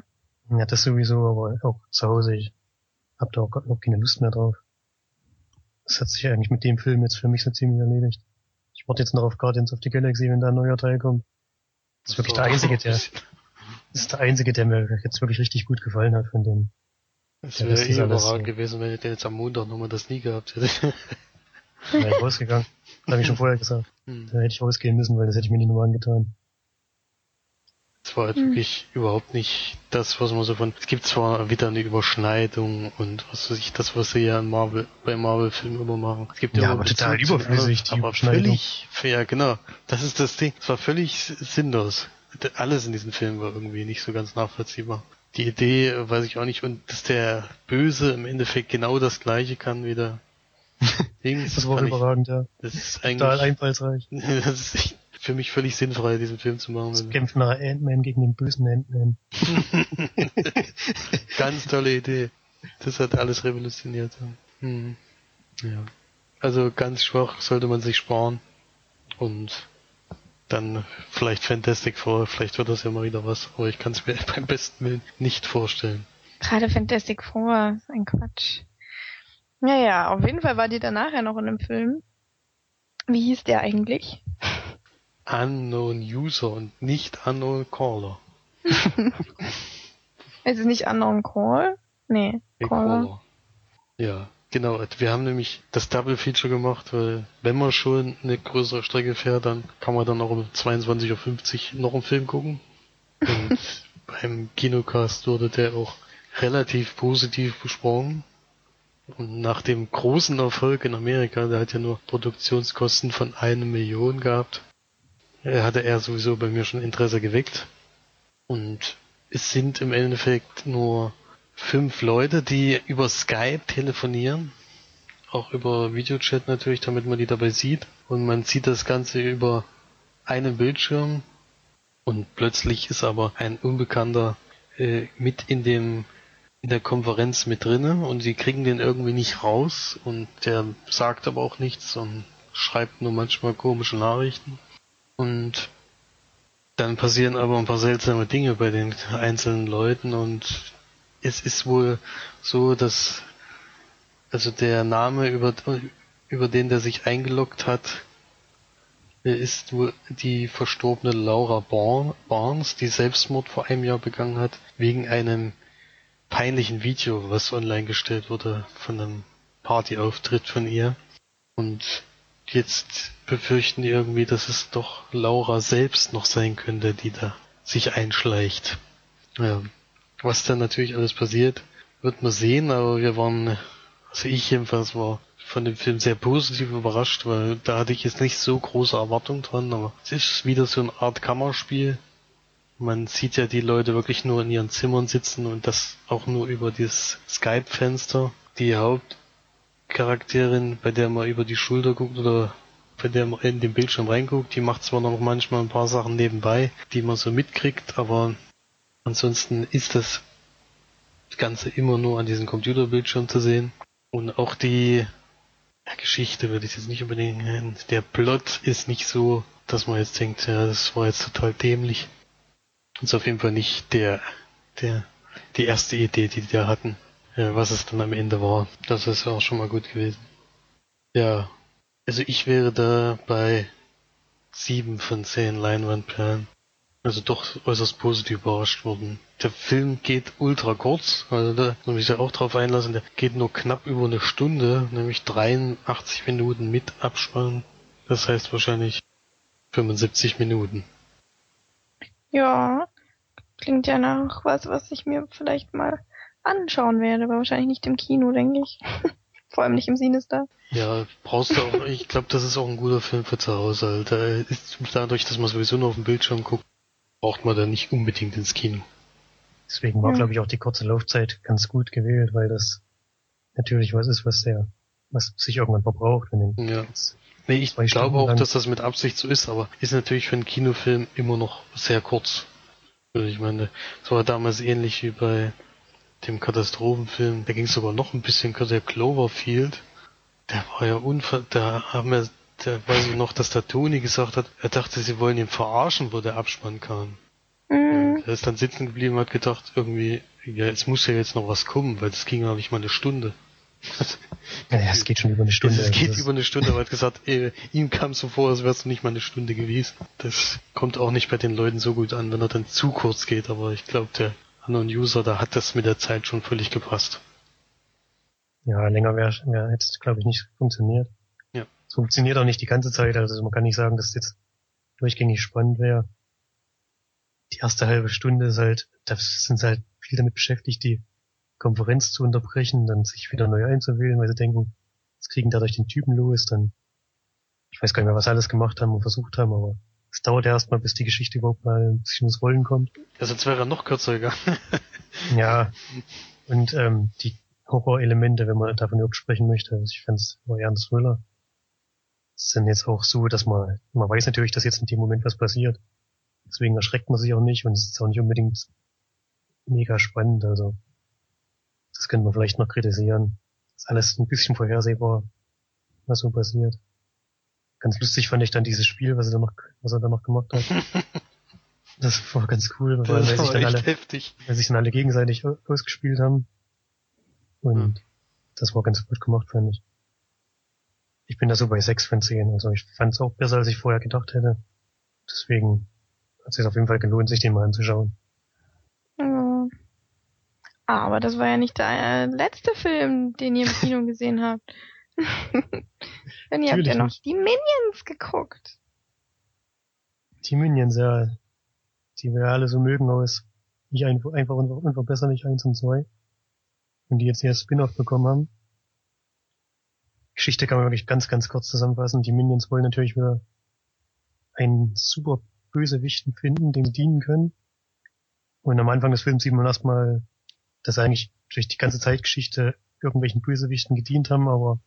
Ja, das sowieso, aber auch zu Hause. Ich hab da auch keine Lust mehr drauf. Das hat sich eigentlich mit dem Film jetzt für mich so ziemlich erledigt. Warte jetzt noch auf Guardians of the Galaxy, wenn da ein neuer Teil kommt. Das ist wirklich der einzige, der, das ist der einzige, der mir jetzt wirklich richtig gut gefallen hat von dem. Es wäre eh überragend so. gewesen, wenn ich den jetzt am Montag nochmal das nie gehabt hätte. Da wäre ich rausgegangen. Das habe ich schon vorher gesagt. Hm. Da hätte ich rausgehen müssen, weil das hätte ich mir nicht nochmal angetan. Es war halt Hm. wirklich überhaupt nicht das, was man so von. Es gibt zwar wieder eine Überschneidung und was weiß ich, das, was sie ja in Marvel, bei Marvel-Filmen immer machen. Es gibt Ja, immer aber total überflüssig, die aber Überschneidung. völlig fair, genau. Das ist das Ding. Es war völlig sinnlos. Alles in diesem Film war irgendwie nicht so ganz nachvollziehbar. Die Idee weiß ich auch nicht und dass der Böse im Endeffekt genau das gleiche kann wie der Dings. Das war fand ich- überragend, ja. Das ist Total eigentlich einfallsreich. das ist echt für mich völlig sinnfrei, diesen Film zu machen. Das kämpft nachher Ant-Man gegen den bösen Ant-Man. Ganz tolle Idee. Das hat alles revolutioniert. Hm. Ja. Also ganz schwach sollte man sich sparen. Und dann vielleicht Fantastic Four, vielleicht wird das ja mal wieder was, aber ich kann es mir beim besten Willen nicht vorstellen. Gerade Fantastic Four ist ein Quatsch. Naja, auf jeden Fall war die danach ja noch in einem Film. Wie hieß der eigentlich? Unknown User und nicht Unknown Caller. Es ist nicht Unknown Call? Nee, Nee, Caller. Caller. Ja, genau. Wir haben nämlich das Double Feature gemacht, weil wenn man schon eine größere Strecke fährt, dann kann man dann auch um 22.50 Uhr noch einen Film gucken. Und beim Kinocast wurde der auch relativ positiv besprochen. Und nach dem großen Erfolg in Amerika, der hat ja nur Produktionskosten von eine Million gehabt, hatte er sowieso bei mir schon Interesse geweckt. Und es sind im Endeffekt nur fünf Leute, die über Skype telefonieren. Auch über Videochat natürlich, damit man die dabei sieht. Und man sieht das Ganze über einen Bildschirm. Und plötzlich ist aber ein Unbekannter äh, mit in dem in der Konferenz mit drinne und sie kriegen den irgendwie nicht raus und der sagt aber auch nichts und schreibt nur manchmal komische Nachrichten. Und dann passieren aber ein paar seltsame Dinge bei den einzelnen Leuten und es ist wohl so, dass also der Name über, über den der sich eingeloggt hat, ist wohl die verstorbene Laura Barn- Barnes, die Selbstmord vor einem Jahr begangen hat, wegen einem peinlichen Video, was online gestellt wurde von einem Partyauftritt von ihr. Und jetzt befürchten die irgendwie, dass es doch Laura selbst noch sein könnte, die da sich einschleicht. Ja. Was dann natürlich alles passiert, wird man sehen, aber wir waren, also ich jedenfalls war von dem Film sehr positiv überrascht, weil da hatte ich jetzt nicht so große Erwartungen dran, aber es ist wieder so eine Art Kammerspiel. Man sieht ja die Leute wirklich nur in ihren Zimmern sitzen und das auch nur über dieses Skype-Fenster. Die Hauptcharakterin, bei der man über die Schulter guckt oder bei der man in den Bildschirm reinguckt, die macht zwar noch manchmal ein paar Sachen nebenbei, die man so mitkriegt, aber ansonsten ist das Ganze immer nur an diesem Computerbildschirm zu sehen. Und auch die Geschichte würde ich jetzt nicht unbedingt nennen. Der Plot ist nicht so, dass man jetzt denkt, ja, das war jetzt total dämlich. Ist auf jeden Fall nicht der, der, die erste Idee, die die da hatten. Ja, was es dann am Ende war. Das ist auch schon mal gut gewesen. Ja. Also ich wäre da bei sieben von zehn Leinwandperlen. Also doch äußerst positiv überrascht worden. Der Film geht ultra kurz, also da muss ich ja auch drauf einlassen, der geht nur knapp über eine Stunde, nämlich 83 Minuten mit Abspann. Das heißt wahrscheinlich 75 Minuten. Ja, klingt ja nach was, was ich mir vielleicht mal anschauen werde, aber wahrscheinlich nicht im Kino, denke ich. Vor allem nicht im Sinister. Ja, brauchst du auch, ich glaube, das ist auch ein guter Film für zu Hause. Alter. Ist dadurch, dass man sowieso nur auf dem Bildschirm guckt, braucht man da nicht unbedingt ins Kino. Deswegen war, Ja. glaube ich, auch die kurze Laufzeit ganz gut gewählt, weil das natürlich was ist, was der, was sich irgendwann verbraucht, wenn den Ja. Nee, ich glaube Stunden auch, lang. dass das mit Absicht so ist, aber ist natürlich für einen Kinofilm immer noch sehr kurz. Ich meine, das war damals ähnlich wie bei dem Katastrophenfilm. Da ging es sogar noch ein bisschen kürzer. Cloverfield, der war ja unver... Da haben wir, da weiß ich noch, dass der Toni gesagt hat, er dachte, sie wollen ihn verarschen, wo der Abspann kam. Mhm. Er ist dann sitzen geblieben und hat gedacht, irgendwie, ja, es muss ja jetzt noch was kommen, weil das ging ja nicht mal eine Stunde. Ja, es geht schon über eine Stunde. Es geht über eine Stunde, aber er hat gesagt, äh, ihm kam so vor, als wär's nicht mal eine Stunde gewesen. Das kommt auch nicht bei den Leuten so gut an, wenn er dann zu kurz geht, aber ich glaube, der anderen User, da hat das mit der Zeit schon völlig gepasst. Ja, länger wäre, wär, hätte es, glaube ich, nicht funktioniert. Ja. Es funktioniert auch nicht die ganze Zeit, also man kann nicht sagen, dass es jetzt durchgängig spannend wäre. Die erste halbe Stunde ist halt, da sind sie halt viel damit beschäftigt, die Konferenz zu unterbrechen, dann sich wieder neu einzuwählen, weil sie denken, jetzt kriegen dadurch den Typen los, dann, ich weiß gar nicht mehr, was sie alles gemacht haben und versucht haben, aber es dauert ja erstmal, bis die Geschichte überhaupt mal ein bisschen ins Rollen kommt. Ja, sonst wäre er noch kürzer gegangen. Ja, und ähm, die Horrorelemente, wenn man davon überhaupt sprechen möchte, also ich fand es war eher ein Thriller, sind jetzt auch so, dass man, man weiß natürlich, dass jetzt in dem Moment was passiert. Deswegen erschreckt man sich auch nicht und es ist auch nicht unbedingt mega spannend, also Das könnte man vielleicht noch kritisieren. Ist alles ein bisschen vorhersehbar, was so passiert. Ganz lustig fand ich dann dieses Spiel, was er da noch, was er da noch gemacht hat. Das war ganz cool, weil, Das weil, sich war dann alle, heftig. weil sich dann alle gegenseitig au- ausgespielt haben. Und Hm. das war ganz gut gemacht, fand ich. Ich bin da so bei 6 von 10. Also ich fand es auch besser, als ich vorher gedacht hätte. Deswegen hat es sich auf jeden Fall gelohnt, sich den mal anzuschauen. Ja. Aber das war ja nicht der äh, letzte Film, den ihr im Kino gesehen habt. Denn ihr habt ja noch nicht. die Minions geguckt. Die Minions, ja, die wir alle so mögen aus nicht einfach, einfach unver- unverbesserlich 1 und 2. Und die jetzt ihr Spin-off bekommen haben. Geschichte kann man wirklich ganz, ganz kurz zusammenfassen. Die Minions wollen natürlich wieder einen super Bösewichten finden, dem sie dienen können. Und am Anfang des Films sieht man erstmal, dass sie eigentlich durch die ganze Zeitgeschichte irgendwelchen Bösewichten gedient haben, aber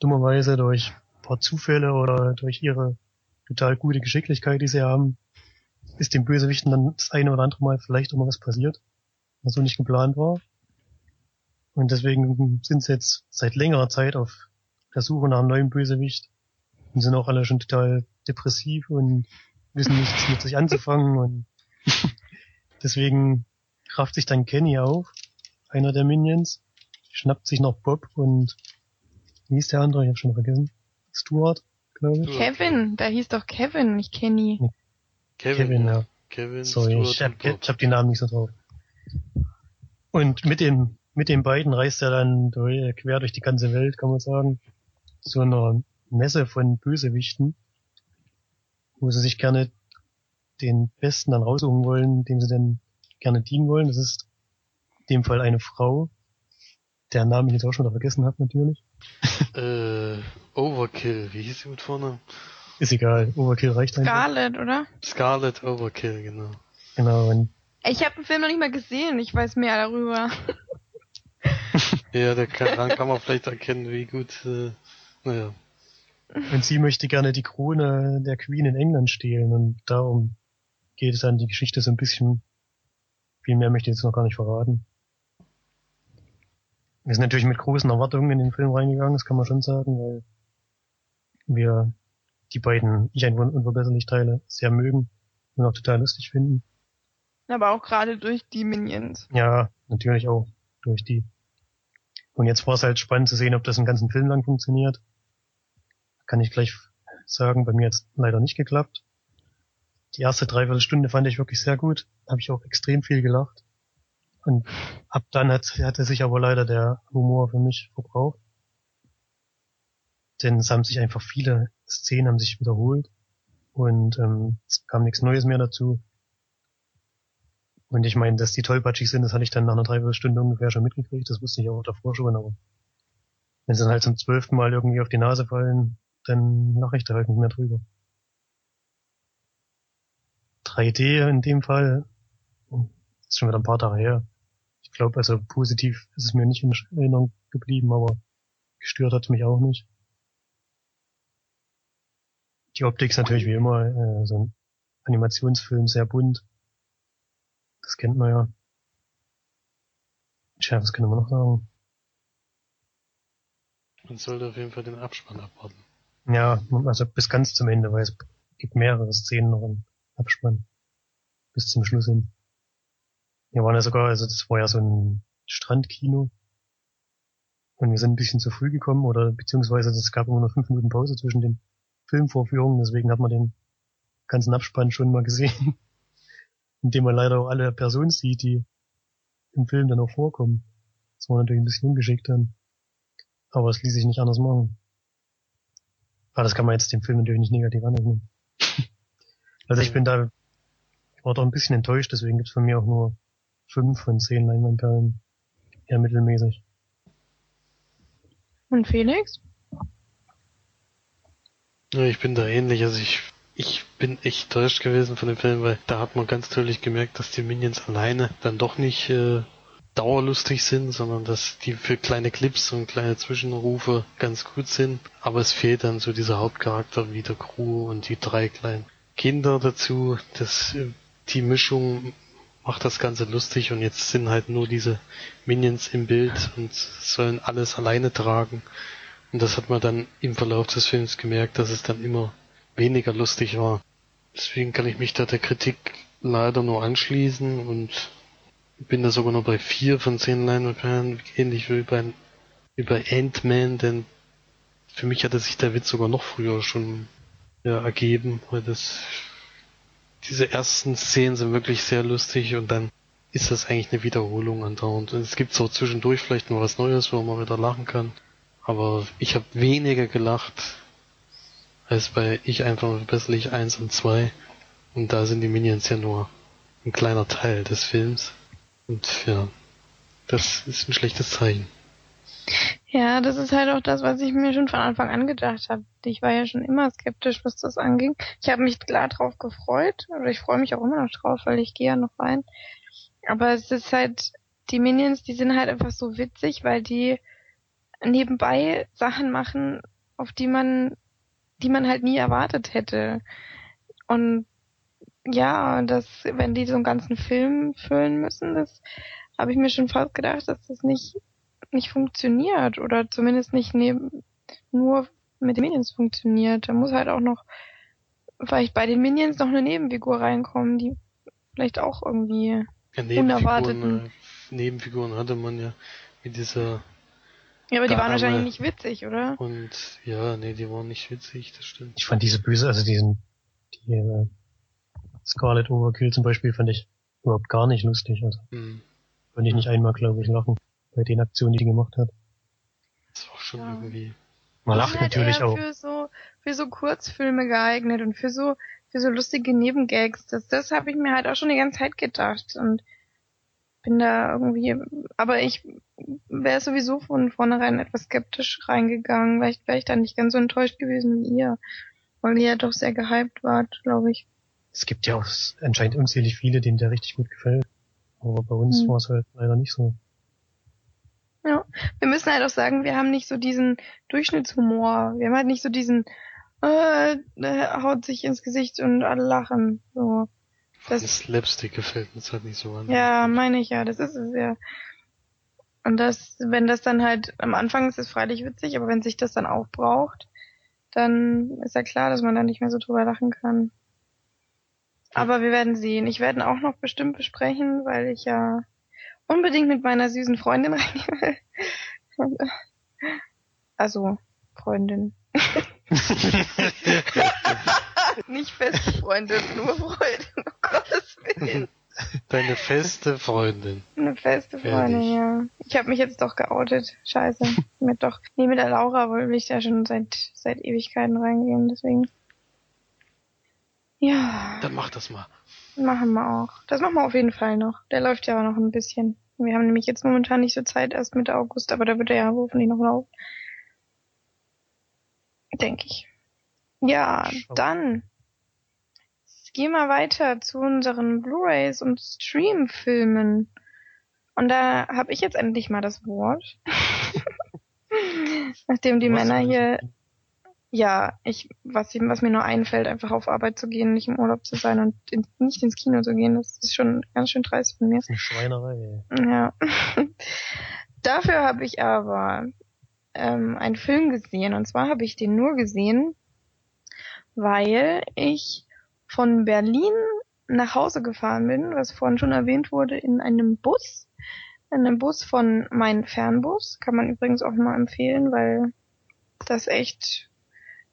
dummerweise durch ein paar Zufälle oder durch ihre total gute Geschicklichkeit, die sie haben, ist dem Bösewichten dann das eine oder andere Mal vielleicht auch mal was passiert, was so nicht geplant war. Und deswegen sind sie jetzt seit längerer Zeit auf der Suche nach einem neuen Bösewicht und sind auch alle schon total depressiv und wissen nichts mit sich anzufangen und deswegen rafft sich dann Kenny auf, einer der Minions, schnappt sich noch Bob und wie ist der andere? Ich habe schon vergessen. Stuart, glaube ich. Kevin, da hieß doch Kevin, nicht Kenny. Kevin, Kevin, ja. Kevin, Sorry, Stuart ich hab, und Bob. ich hab die Namen nicht so drauf. Und mit dem, mit den beiden reist er dann durch, quer durch die ganze Welt, kann man sagen, zu einer Messe von Bösewichten, wo sie sich gerne den Besten dann raussuchen wollen, dem sie dann gerne dienen wollen. Das ist in dem Fall eine Frau, deren Namen ich jetzt auch schon wieder vergessen habe, natürlich. Äh, Overkill, wie hieß sie mit vorne? Ist egal, Overkill reicht einfach. Scarlett, oder? Scarlet Overkill, genau. Genau, und Ich habe den Film noch nicht mal gesehen, ich weiß mehr darüber. Ja, da kann, daran kann man vielleicht erkennen, wie gut, äh, naja. Und sie möchte gerne die Krone der Queen in England stehlen und darum geht es dann die Geschichte so ein bisschen. Viel mehr möchte ich jetzt noch gar nicht verraten. Wir sind natürlich mit großen Erwartungen in den Film reingegangen, das kann man schon sagen, weil wir die beiden Ich ein unverbesserlich Teile sehr mögen und auch total lustig finden. Aber auch gerade durch die Minions. Ja, natürlich auch durch die. Und jetzt war es halt spannend zu sehen, ob das einen ganzen Film lang funktioniert. Kann ich gleich sagen, bei mir hat's leider nicht geklappt. Die erste Dreiviertelstunde fand ich wirklich sehr gut. Habe ich auch extrem viel gelacht. Und ab dann hat, hatte sich aber leider der Humor für mich verbraucht. Denn es haben sich einfach viele Szenen haben sich wiederholt und ähm, es kam nichts Neues mehr dazu. Und ich meine, dass die tollpatschig sind, das hatte ich dann nach einer Dreiviertelstunde ungefähr schon mitgekriegt. Das wusste ich auch davor schon, aber wenn sie dann halt zum zwölften Mal irgendwie auf die Nase fallen, dann lache ich da halt nicht mehr drüber. 3D in dem Fall ist schon wieder ein paar Tage her. Ich glaube, also positiv ist es mir nicht in Erinnerung geblieben, aber gestört hat mich auch nicht. Die Optik ist natürlich wie immer äh, so ein Animationsfilm, sehr bunt. Das kennt man ja. Tja, was können wir noch sagen? Man sollte auf jeden Fall den Abspann abwarten. Ja, also bis ganz zum Ende, weil es gibt mehrere Szenen noch im Abspann. Bis zum Schluss hin. Wir waren ja sogar, also das war ja so ein Strandkino. Und wir sind ein bisschen zu früh gekommen, oder beziehungsweise es gab immer noch fünf Minuten Pause zwischen den Filmvorführungen, deswegen hat man den ganzen Abspann schon mal gesehen. Indem man leider auch alle Personen sieht, die im Film dann auch vorkommen. Das war natürlich ein bisschen ungeschickt dann. Aber es ließ sich nicht anders machen. Aber das kann man jetzt dem Film natürlich nicht negativ annehmen. also ich bin da, ich war doch ein bisschen enttäuscht, deswegen gibt's von mir auch nur fünf von zehn Leinwandperlen. Eher mittelmäßig. Und Felix? Ja, ich bin da ähnlich, also ich, ich bin echt enttäuscht gewesen von dem Film, weil da hat man ganz deutlich gemerkt, dass die Minions alleine dann doch nicht äh, dauerlustig sind, sondern dass die für kleine Clips und kleine Zwischenrufe ganz gut sind. Aber es fehlt dann so dieser Hauptcharakter wie der Crew und die drei kleinen Kinder dazu. Das, äh, die Mischung macht das Ganze lustig und jetzt sind halt nur diese Minions im Bild und sollen alles alleine tragen. Und das hat man dann im Verlauf des Films gemerkt, dass es dann immer weniger lustig war. Deswegen kann ich mich da der Kritik leider nur anschließen und bin da sogar nur bei vier von zehn Leinwandperlen, ähnlich wie bei, wie bei Ant-Man, denn für mich hatte sich der Witz sogar noch früher schon ja, ergeben, weil das diese ersten Szenen sind wirklich sehr lustig und dann ist das eigentlich eine Wiederholung andauernd. Und es gibt so zwischendurch vielleicht mal was Neues, wo man wieder lachen kann. Aber ich habe weniger gelacht als bei Ich einfach verbesserlich 1 und 2. Und da sind die Minions ja nur ein kleiner Teil des Films. Und ja, das ist ein schlechtes Zeichen. Ja, das ist halt auch das, was ich mir schon von Anfang an gedacht habe. Ich war ja schon immer skeptisch, was das anging. Ich habe mich klar drauf gefreut, oder ich freue mich auch immer noch drauf, weil ich gehe ja noch rein. Aber es ist halt, die Minions, die sind halt einfach so witzig, weil die nebenbei Sachen machen, auf die man, die man halt nie erwartet hätte. Und ja, das, wenn die so einen ganzen Film füllen müssen, das habe ich mir schon fast gedacht, dass das nicht nicht funktioniert oder zumindest nicht neben nur mit den Minions funktioniert. Da muss halt auch noch vielleicht bei den Minions noch eine Nebenfigur reinkommen, die vielleicht auch irgendwie ja, Nebenfiguren, äh, Nebenfiguren hatte man ja mit dieser ja, aber die waren wahrscheinlich nicht witzig, oder? Und ja, nee, die waren nicht witzig, das stimmt. Ich fand diese böse, also diesen die äh, Scarlet Overkill zum Beispiel fand ich überhaupt gar nicht lustig. Also hm. konnte ich nicht einmal, glaube ich, lachen bei den Aktionen, die die gemacht hat. Das war schon ja. irgendwie. Man lacht halt natürlich auch. Für so, für so Kurzfilme geeignet und für so, für so lustige Nebengags. Das, das habe ich mir halt auch schon die ganze Zeit gedacht und bin da irgendwie, aber ich wäre sowieso von vornherein etwas skeptisch reingegangen. Vielleicht wäre ich da nicht ganz so enttäuscht gewesen wie ihr, weil ihr ja doch sehr gehypt wart, glaube ich. Es gibt ja auch anscheinend unzählig viele, denen der richtig gut gefällt. Aber bei uns hm. war es halt leider nicht so. Ja, wir müssen halt auch sagen, wir haben nicht so diesen Durchschnittshumor. Wir haben halt nicht so diesen, äh, haut sich ins Gesicht und alle lachen. So. Das, das Slapstick gefällt uns halt nicht so an. Ja, meine ich ja, das ist es ja. Und das, wenn das dann halt, am Anfang ist es freilich witzig, aber wenn sich das dann auch braucht, dann ist ja klar, dass man da nicht mehr so drüber lachen kann. Aber wir werden sehen. Ich werde auch noch bestimmt besprechen, weil ich ja unbedingt mit meiner süßen Freundin rein will. Also, Freundin. Nicht feste Freundin, nur Freundin, um Gottes Willen. Deine feste Freundin. Eine feste Freundin, Ehrlich. ja. Ich habe mich jetzt doch geoutet. Scheiße. mit doch. Nee, mit der Laura will ich ja schon seit seit Ewigkeiten reingehen, deswegen. Ja. Dann mach das mal. Machen wir auch. Das machen wir auf jeden Fall noch. Der läuft ja auch noch ein bisschen. Wir haben nämlich jetzt momentan nicht so Zeit, erst Mitte August, aber da wird er ja hoffentlich noch laufen. Denke ich. Ja, dann gehen wir weiter zu unseren Blu-rays und Stream-Filmen. Und da habe ich jetzt endlich mal das Wort. Nachdem die Männer hier ja, ich, was, was mir nur einfällt, einfach auf Arbeit zu gehen, nicht im Urlaub zu sein und in, nicht ins Kino zu gehen, das ist schon ganz schön dreist von mir. Das ist eine Schweinerei. Ja. Dafür habe ich aber ähm, einen Film gesehen und zwar habe ich den nur gesehen, weil ich von Berlin nach Hause gefahren bin, was vorhin schon erwähnt wurde, in einem Bus. In einem Bus von meinem Fernbus. Kann man übrigens auch mal empfehlen, weil das echt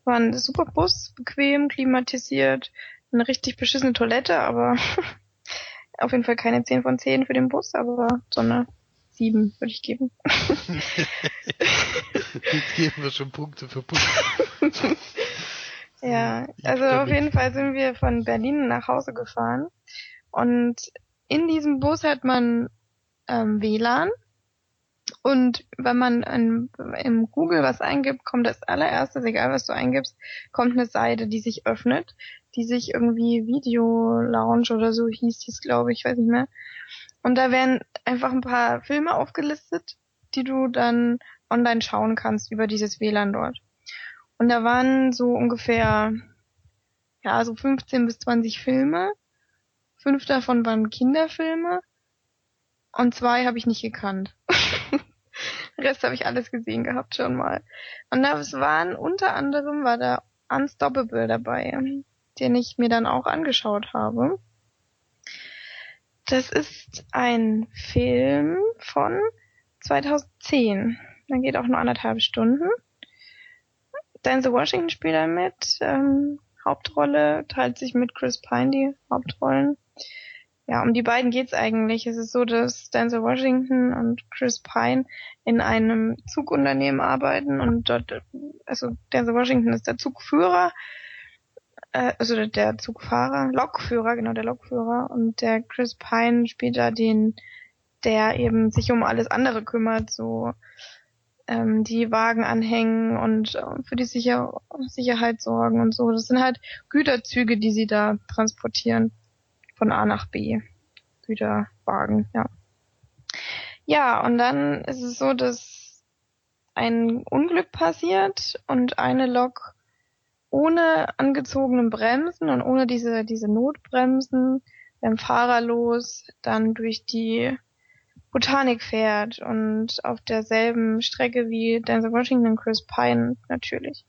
war ein super Bus, bequem, klimatisiert, eine richtig beschissene Toilette, aber auf jeden Fall keine 10 von 10 für den Bus, aber so eine 7 würde ich geben. Jetzt geben wir schon Punkte für Punkte. ja, also auf jeden Fall sind wir von Berlin nach Hause gefahren und in diesem Bus hat man ähm, WLAN und wenn man in, im Google was eingibt, kommt das allererstes, egal was du eingibst, kommt eine Seite, die sich öffnet, die sich irgendwie Video Lounge oder so hieß, hieß glaube ich, weiß nicht mehr. Und da werden einfach ein paar Filme aufgelistet, die du dann online schauen kannst über dieses WLAN dort. Und da waren so ungefähr, ja, so 15 bis 20 Filme Fünf davon waren Kinderfilme und zwei habe ich nicht gekannt. Rest habe ich alles gesehen gehabt schon mal. Und das waren unter anderem war da Unstoppable dabei, den ich mir dann auch angeschaut habe. Das ist ein Film von 2010. Der geht auch nur anderthalb Stunden. Denzel Washington spielt da mit. Ähm, Hauptrolle teilt sich mit Chris Pine die Hauptrollen. Ja, um die beiden geht's eigentlich. Es ist so, dass Denzel Washington und Chris Pine in einem Zugunternehmen arbeiten und dort, also Denzel Washington ist der Zugführer, äh, also der Zugfahrer, Lokführer, genau der Lokführer und der Chris Pine spielt da den, der eben sich um alles andere kümmert, so ähm, die Wagen anhängen und äh, für die Sicher Sicherheit sorgen und so. Das sind halt Güterzüge, die sie da transportieren von A nach B. Güterwagen, ja. Ja, und dann ist es so, dass ein Unglück passiert und eine Lok ohne angezogenen Bremsen und ohne diese, diese Notbremsen beim Fahrer los dann durch die Botanik fährt und auf derselben Strecke wie Denzel Washington Chris Pine natürlich.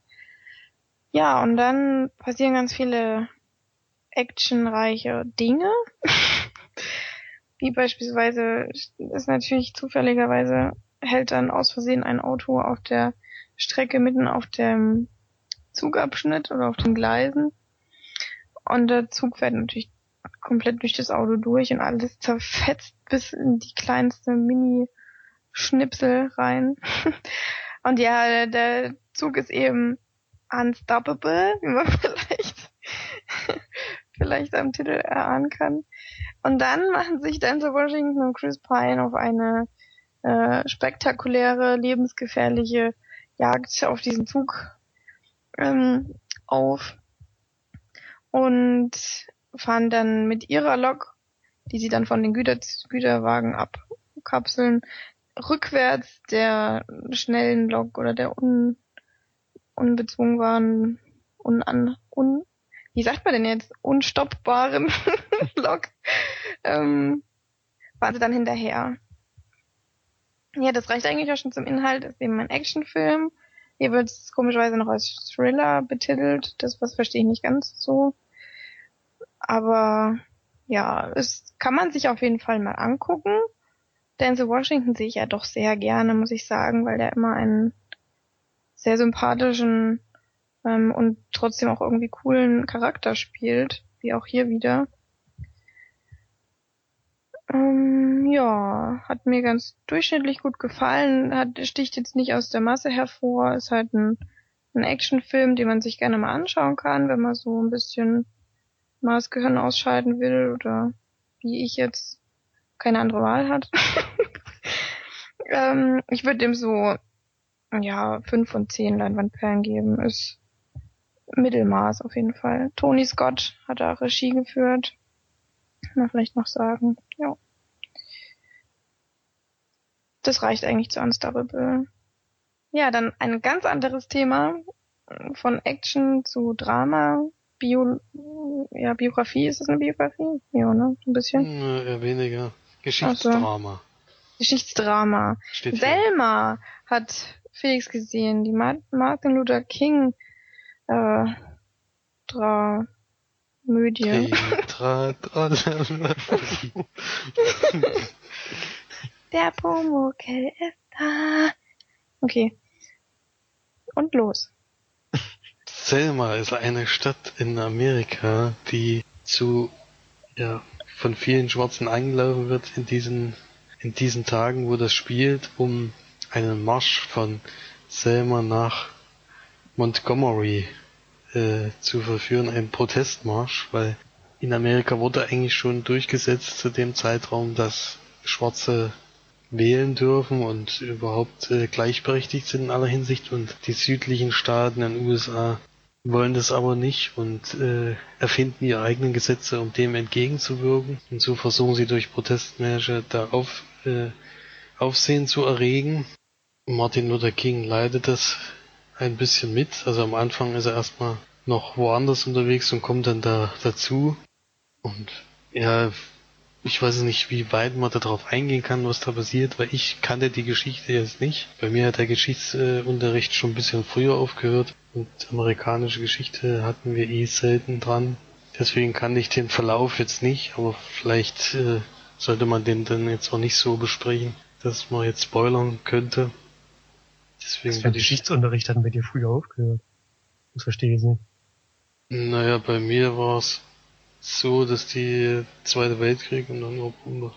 Ja, und dann passieren ganz viele actionreiche Dinge. wie beispielsweise ist natürlich zufälligerweise hält dann aus Versehen ein Auto auf der Strecke mitten auf dem Zugabschnitt oder auf den Gleisen. Und der Zug fährt natürlich komplett durch das Auto durch und alles zerfetzt bis in die kleinste Mini-Schnipsel rein. und ja, der Zug ist eben unstoppable, wie man vielleicht vielleicht am Titel erahnen kann. Und dann machen sich Denzel Washington und Chris Pine auf eine äh, spektakuläre, lebensgefährliche Jagd auf diesen Zug ähm, auf und fahren dann mit ihrer Lok, die sie dann von den Güter Güterwagen abkapseln, rückwärts der schnellen Lok oder der un unbezwungbaren, unan, un, wie sagt man denn jetzt, unstoppbaren Lok, ähm, waren sie dann hinterher. Ja, das reicht eigentlich auch schon zum Inhalt. ist eben ein Actionfilm. Hier wird es komischerweise noch als Thriller betitelt. Das was verstehe ich nicht ganz so. Aber ja, es kann man sich auf jeden Fall mal angucken. Denzel Washington sehe ich ja doch sehr gerne, muss ich sagen, weil der immer einen sehr sympathischen ähm, und trotzdem auch irgendwie coolen Charakter spielt, wie auch hier wieder. Ähm, ja, hat mir ganz durchschnittlich gut gefallen, hat, sticht jetzt nicht aus der Masse hervor, ist halt ein, ein Actionfilm, den man sich gerne mal anschauen kann, wenn man so ein bisschen mal das Gehirn ausschalten will oder wie ich jetzt keine andere Wahl hat. ähm, ich würde dem so ja fünf von zehn Leinwandperlen geben. Ist Mittelmaß auf jeden Fall. Tony Scott hat da Regie geführt. Kann man vielleicht noch sagen. Ja. Das reicht eigentlich zu Unstoppable. Ja, dann ein ganz anderes Thema. Von Action zu Drama. Bio, ja, Biografie, ist es eine Biografie? Ja, ne? Ein bisschen. Ja, eher weniger. Geschichtsdrama. Also, Geschichtsdrama. Steht hier. Selma hat Felix gesehen, die Martin Luther King äh, Dramödie. Tra, tra, tra, Der Pumuckel ist da. Okay. Und los. Selma ist eine Stadt in Amerika, die zu, ja, von vielen Schwarzen angelaufen wird in diesen, in diesen Tagen, wo das spielt, um einen Marsch von Selma nach Montgomery äh, zu verführen, einen Protestmarsch, weil in Amerika wurde eigentlich schon durchgesetzt zu dem Zeitraum, dass Schwarze wählen dürfen und überhaupt äh, gleichberechtigt sind in aller Hinsicht und die südlichen Staaten in den USA wollen das aber nicht und äh, erfinden ihre eigenen Gesetze, um dem entgegenzuwirken. Und so versuchen sie durch Protestmärsche da auf, äh, Aufsehen zu erregen. Martin Luther King leidet das ein bisschen mit. Also am Anfang ist er erstmal noch woanders unterwegs und kommt dann da dazu. Und Ja, ich weiß nicht, wie weit man darauf eingehen kann, was da passiert, weil ich kannte die Geschichte jetzt nicht. Bei mir hat der Geschichtsunterricht schon ein bisschen früher aufgehört und amerikanische Geschichte hatten wir eh selten dran. Deswegen kann ich den Verlauf jetzt nicht, aber vielleicht äh, sollte man den dann jetzt auch nicht so besprechen, dass man jetzt spoilern könnte. Deswegen ich, Geschichtsunterricht hatten bei dir früher aufgehört? Das verstehe ich nicht. naja, bei mir war es so, dass die Zweite Weltkrieg und dann Bombe.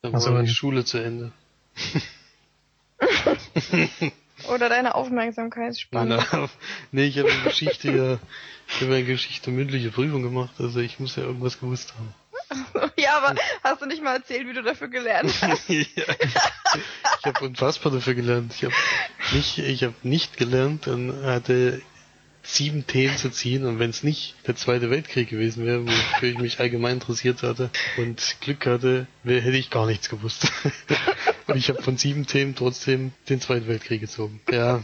Dann Ach so, war die Schule zu Ende. Oder deine Aufmerksamkeitsspanne. Na, nee, ich habe in Geschichte ja, ich habe in Geschichte mündliche Prüfung gemacht, also ich muss ja irgendwas gewusst haben. Ja, aber hast du nicht mal erzählt, wie du dafür gelernt hast? ja, ich habe unfassbar dafür gelernt. Ich habe nicht, ich habe nicht gelernt und hatte sieben Themen zu ziehen und wenn es nicht der Zweite Weltkrieg gewesen wäre, wofür ich mich allgemein interessiert hatte und Glück hatte, wär, hätte ich gar nichts gewusst. und ich habe von sieben Themen trotzdem den Zweiten Weltkrieg gezogen. Ja,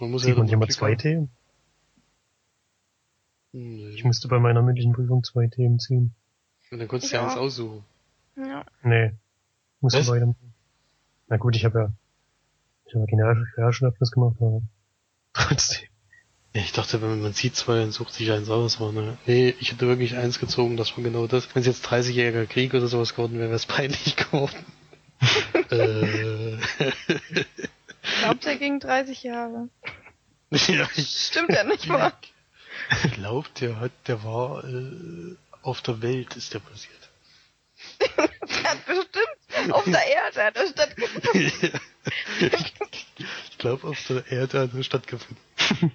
man muss Sieht ja man Glück zwei haben. Themen? Hm, Ich musste bei meiner mündlichen Prüfung zwei Themen ziehen. Und dann konntest du ja eins aussuchen. Ja. Nee. Musste Was? beide machen. Na gut, ich habe ja, ich habe ja Real- Realschulabschluss gemacht, aber trotzdem. Ja, ich dachte, wenn man sieht zwei, dann sucht sich eins aus. Aber ne, nee, ich hätte wirklich eins gezogen, das war genau das. Wenn es jetzt 30-jähriger Krieg oder sowas geworden wäre, wäre es peinlich geworden. äh, Glaubt, der ging 30 Jahre. ja, ich Stimmt ja nicht mal. glaube, der hat, der war äh, auf der Welt ist der passiert. Der hat bestimmt auf der Erde hat er stattgefunden. ich glaube, auf der Erde hat er stattgefunden.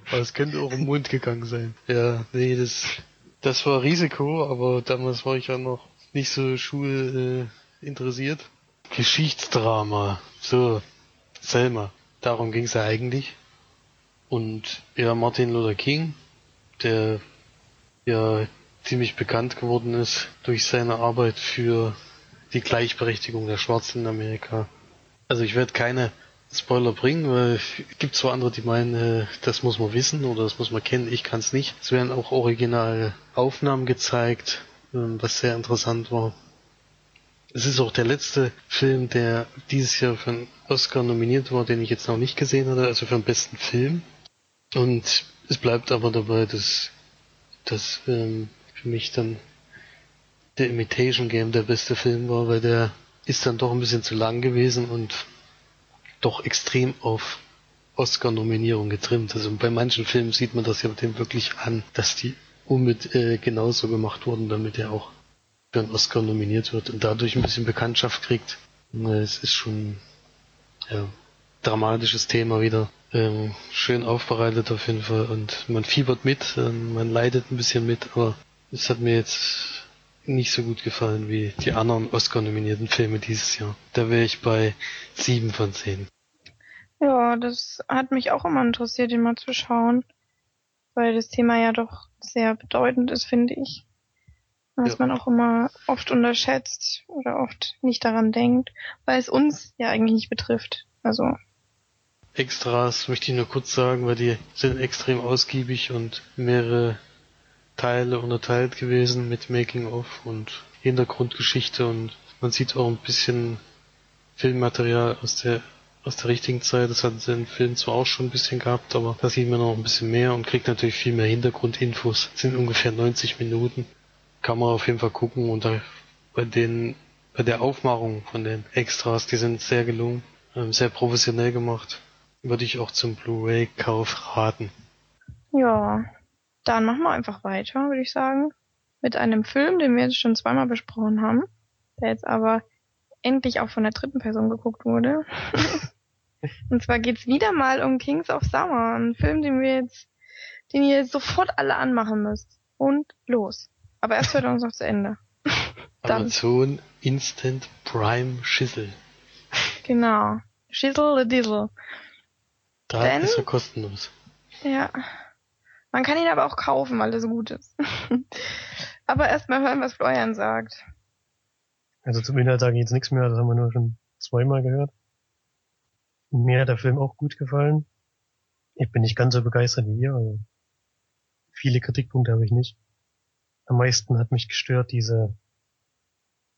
Aber es könnte auch im Mond gegangen sein. Ja, nee, das, das war Risiko, aber damals war ich ja noch nicht so schul äh, interessiert. Geschichtsdrama. So, Selma. Darum ging's ja eigentlich. Und ja, Martin Luther King, der ja ziemlich bekannt geworden ist durch seine Arbeit für die Gleichberechtigung der Schwarzen in Amerika. Also ich werde keine Spoiler bringen, weil es gibt zwar andere, die meinen, äh, das muss man wissen oder das muss man kennen, ich kann es nicht. Es werden auch originale Aufnahmen gezeigt, ähm, was sehr interessant war. Es ist auch der letzte Film, der dieses Jahr für einen Oscar nominiert war, den ich jetzt noch nicht gesehen hatte, also für den besten Film. Und es bleibt aber dabei, dass, dass ähm, für mich dann der Imitation Game der beste Film war, weil der ist dann doch ein bisschen zu lang gewesen und doch extrem auf Oscar-Nominierung getrimmt. Also bei manchen Filmen sieht man das ja dem wirklich an, dass die unbedingt äh, genauso gemacht wurden, damit er auch für einen Oscar nominiert wird und dadurch ein bisschen Bekanntschaft kriegt. Es ist schon ja, dramatisches Thema wieder. Ähm, schön aufbereitet auf jeden Fall und man fiebert mit, ähm, man leidet ein bisschen mit, aber es hat mir jetzt nicht so gut gefallen wie die anderen Oscar-nominierten Filme dieses Jahr. Da wäre ich bei sieben von zehn. Ja, das hat mich auch immer interessiert, den mal zu schauen. Weil das Thema ja doch sehr bedeutend ist, finde ich. Was Ja. man auch immer oft unterschätzt oder oft nicht daran denkt, weil es uns ja eigentlich nicht betrifft. Also, Extras möchte ich nur kurz sagen, weil die sind extrem ausgiebig und mehrere Teile unterteilt gewesen mit Making-of und Hintergrundgeschichte und man sieht auch ein bisschen Filmmaterial aus der aus der richtigen Zeit. Das hat den Film zwar auch schon ein bisschen gehabt, aber da sieht man noch ein bisschen mehr und kriegt natürlich viel mehr Hintergrundinfos. Das sind ungefähr 90 Minuten. Kann man auf jeden Fall gucken und da bei den bei der Aufmachung von den Extras, die sind sehr gelungen, ähm, sehr professionell gemacht. Würde ich auch zum Blu-ray-Kauf raten. ja. Dann machen wir einfach weiter, würde ich sagen. Mit einem Film, den wir jetzt schon zweimal besprochen haben, der jetzt aber endlich auch von der dritten Person geguckt wurde. Und zwar geht's wieder mal um Kings of Summer, ein Film, den wir jetzt, den ihr jetzt sofort alle anmachen müsst. Und los. Aber erst hört er uns noch zu Ende. Amazon Instant Prime Schissel. Genau. Shizzle the Dizzle. Da Denn- ist er kostenlos. Ja. Man kann ihn aber auch kaufen, weil er so gut ist. aber erstmal hören, was Florian sagt. Also zum Inhalt sage ich jetzt nichts mehr, das haben wir nur schon zweimal gehört. Mir hat der Film auch gut gefallen. Ich bin nicht ganz so begeistert wie ihr, aber viele Kritikpunkte habe ich nicht. am meisten hat mich gestört diese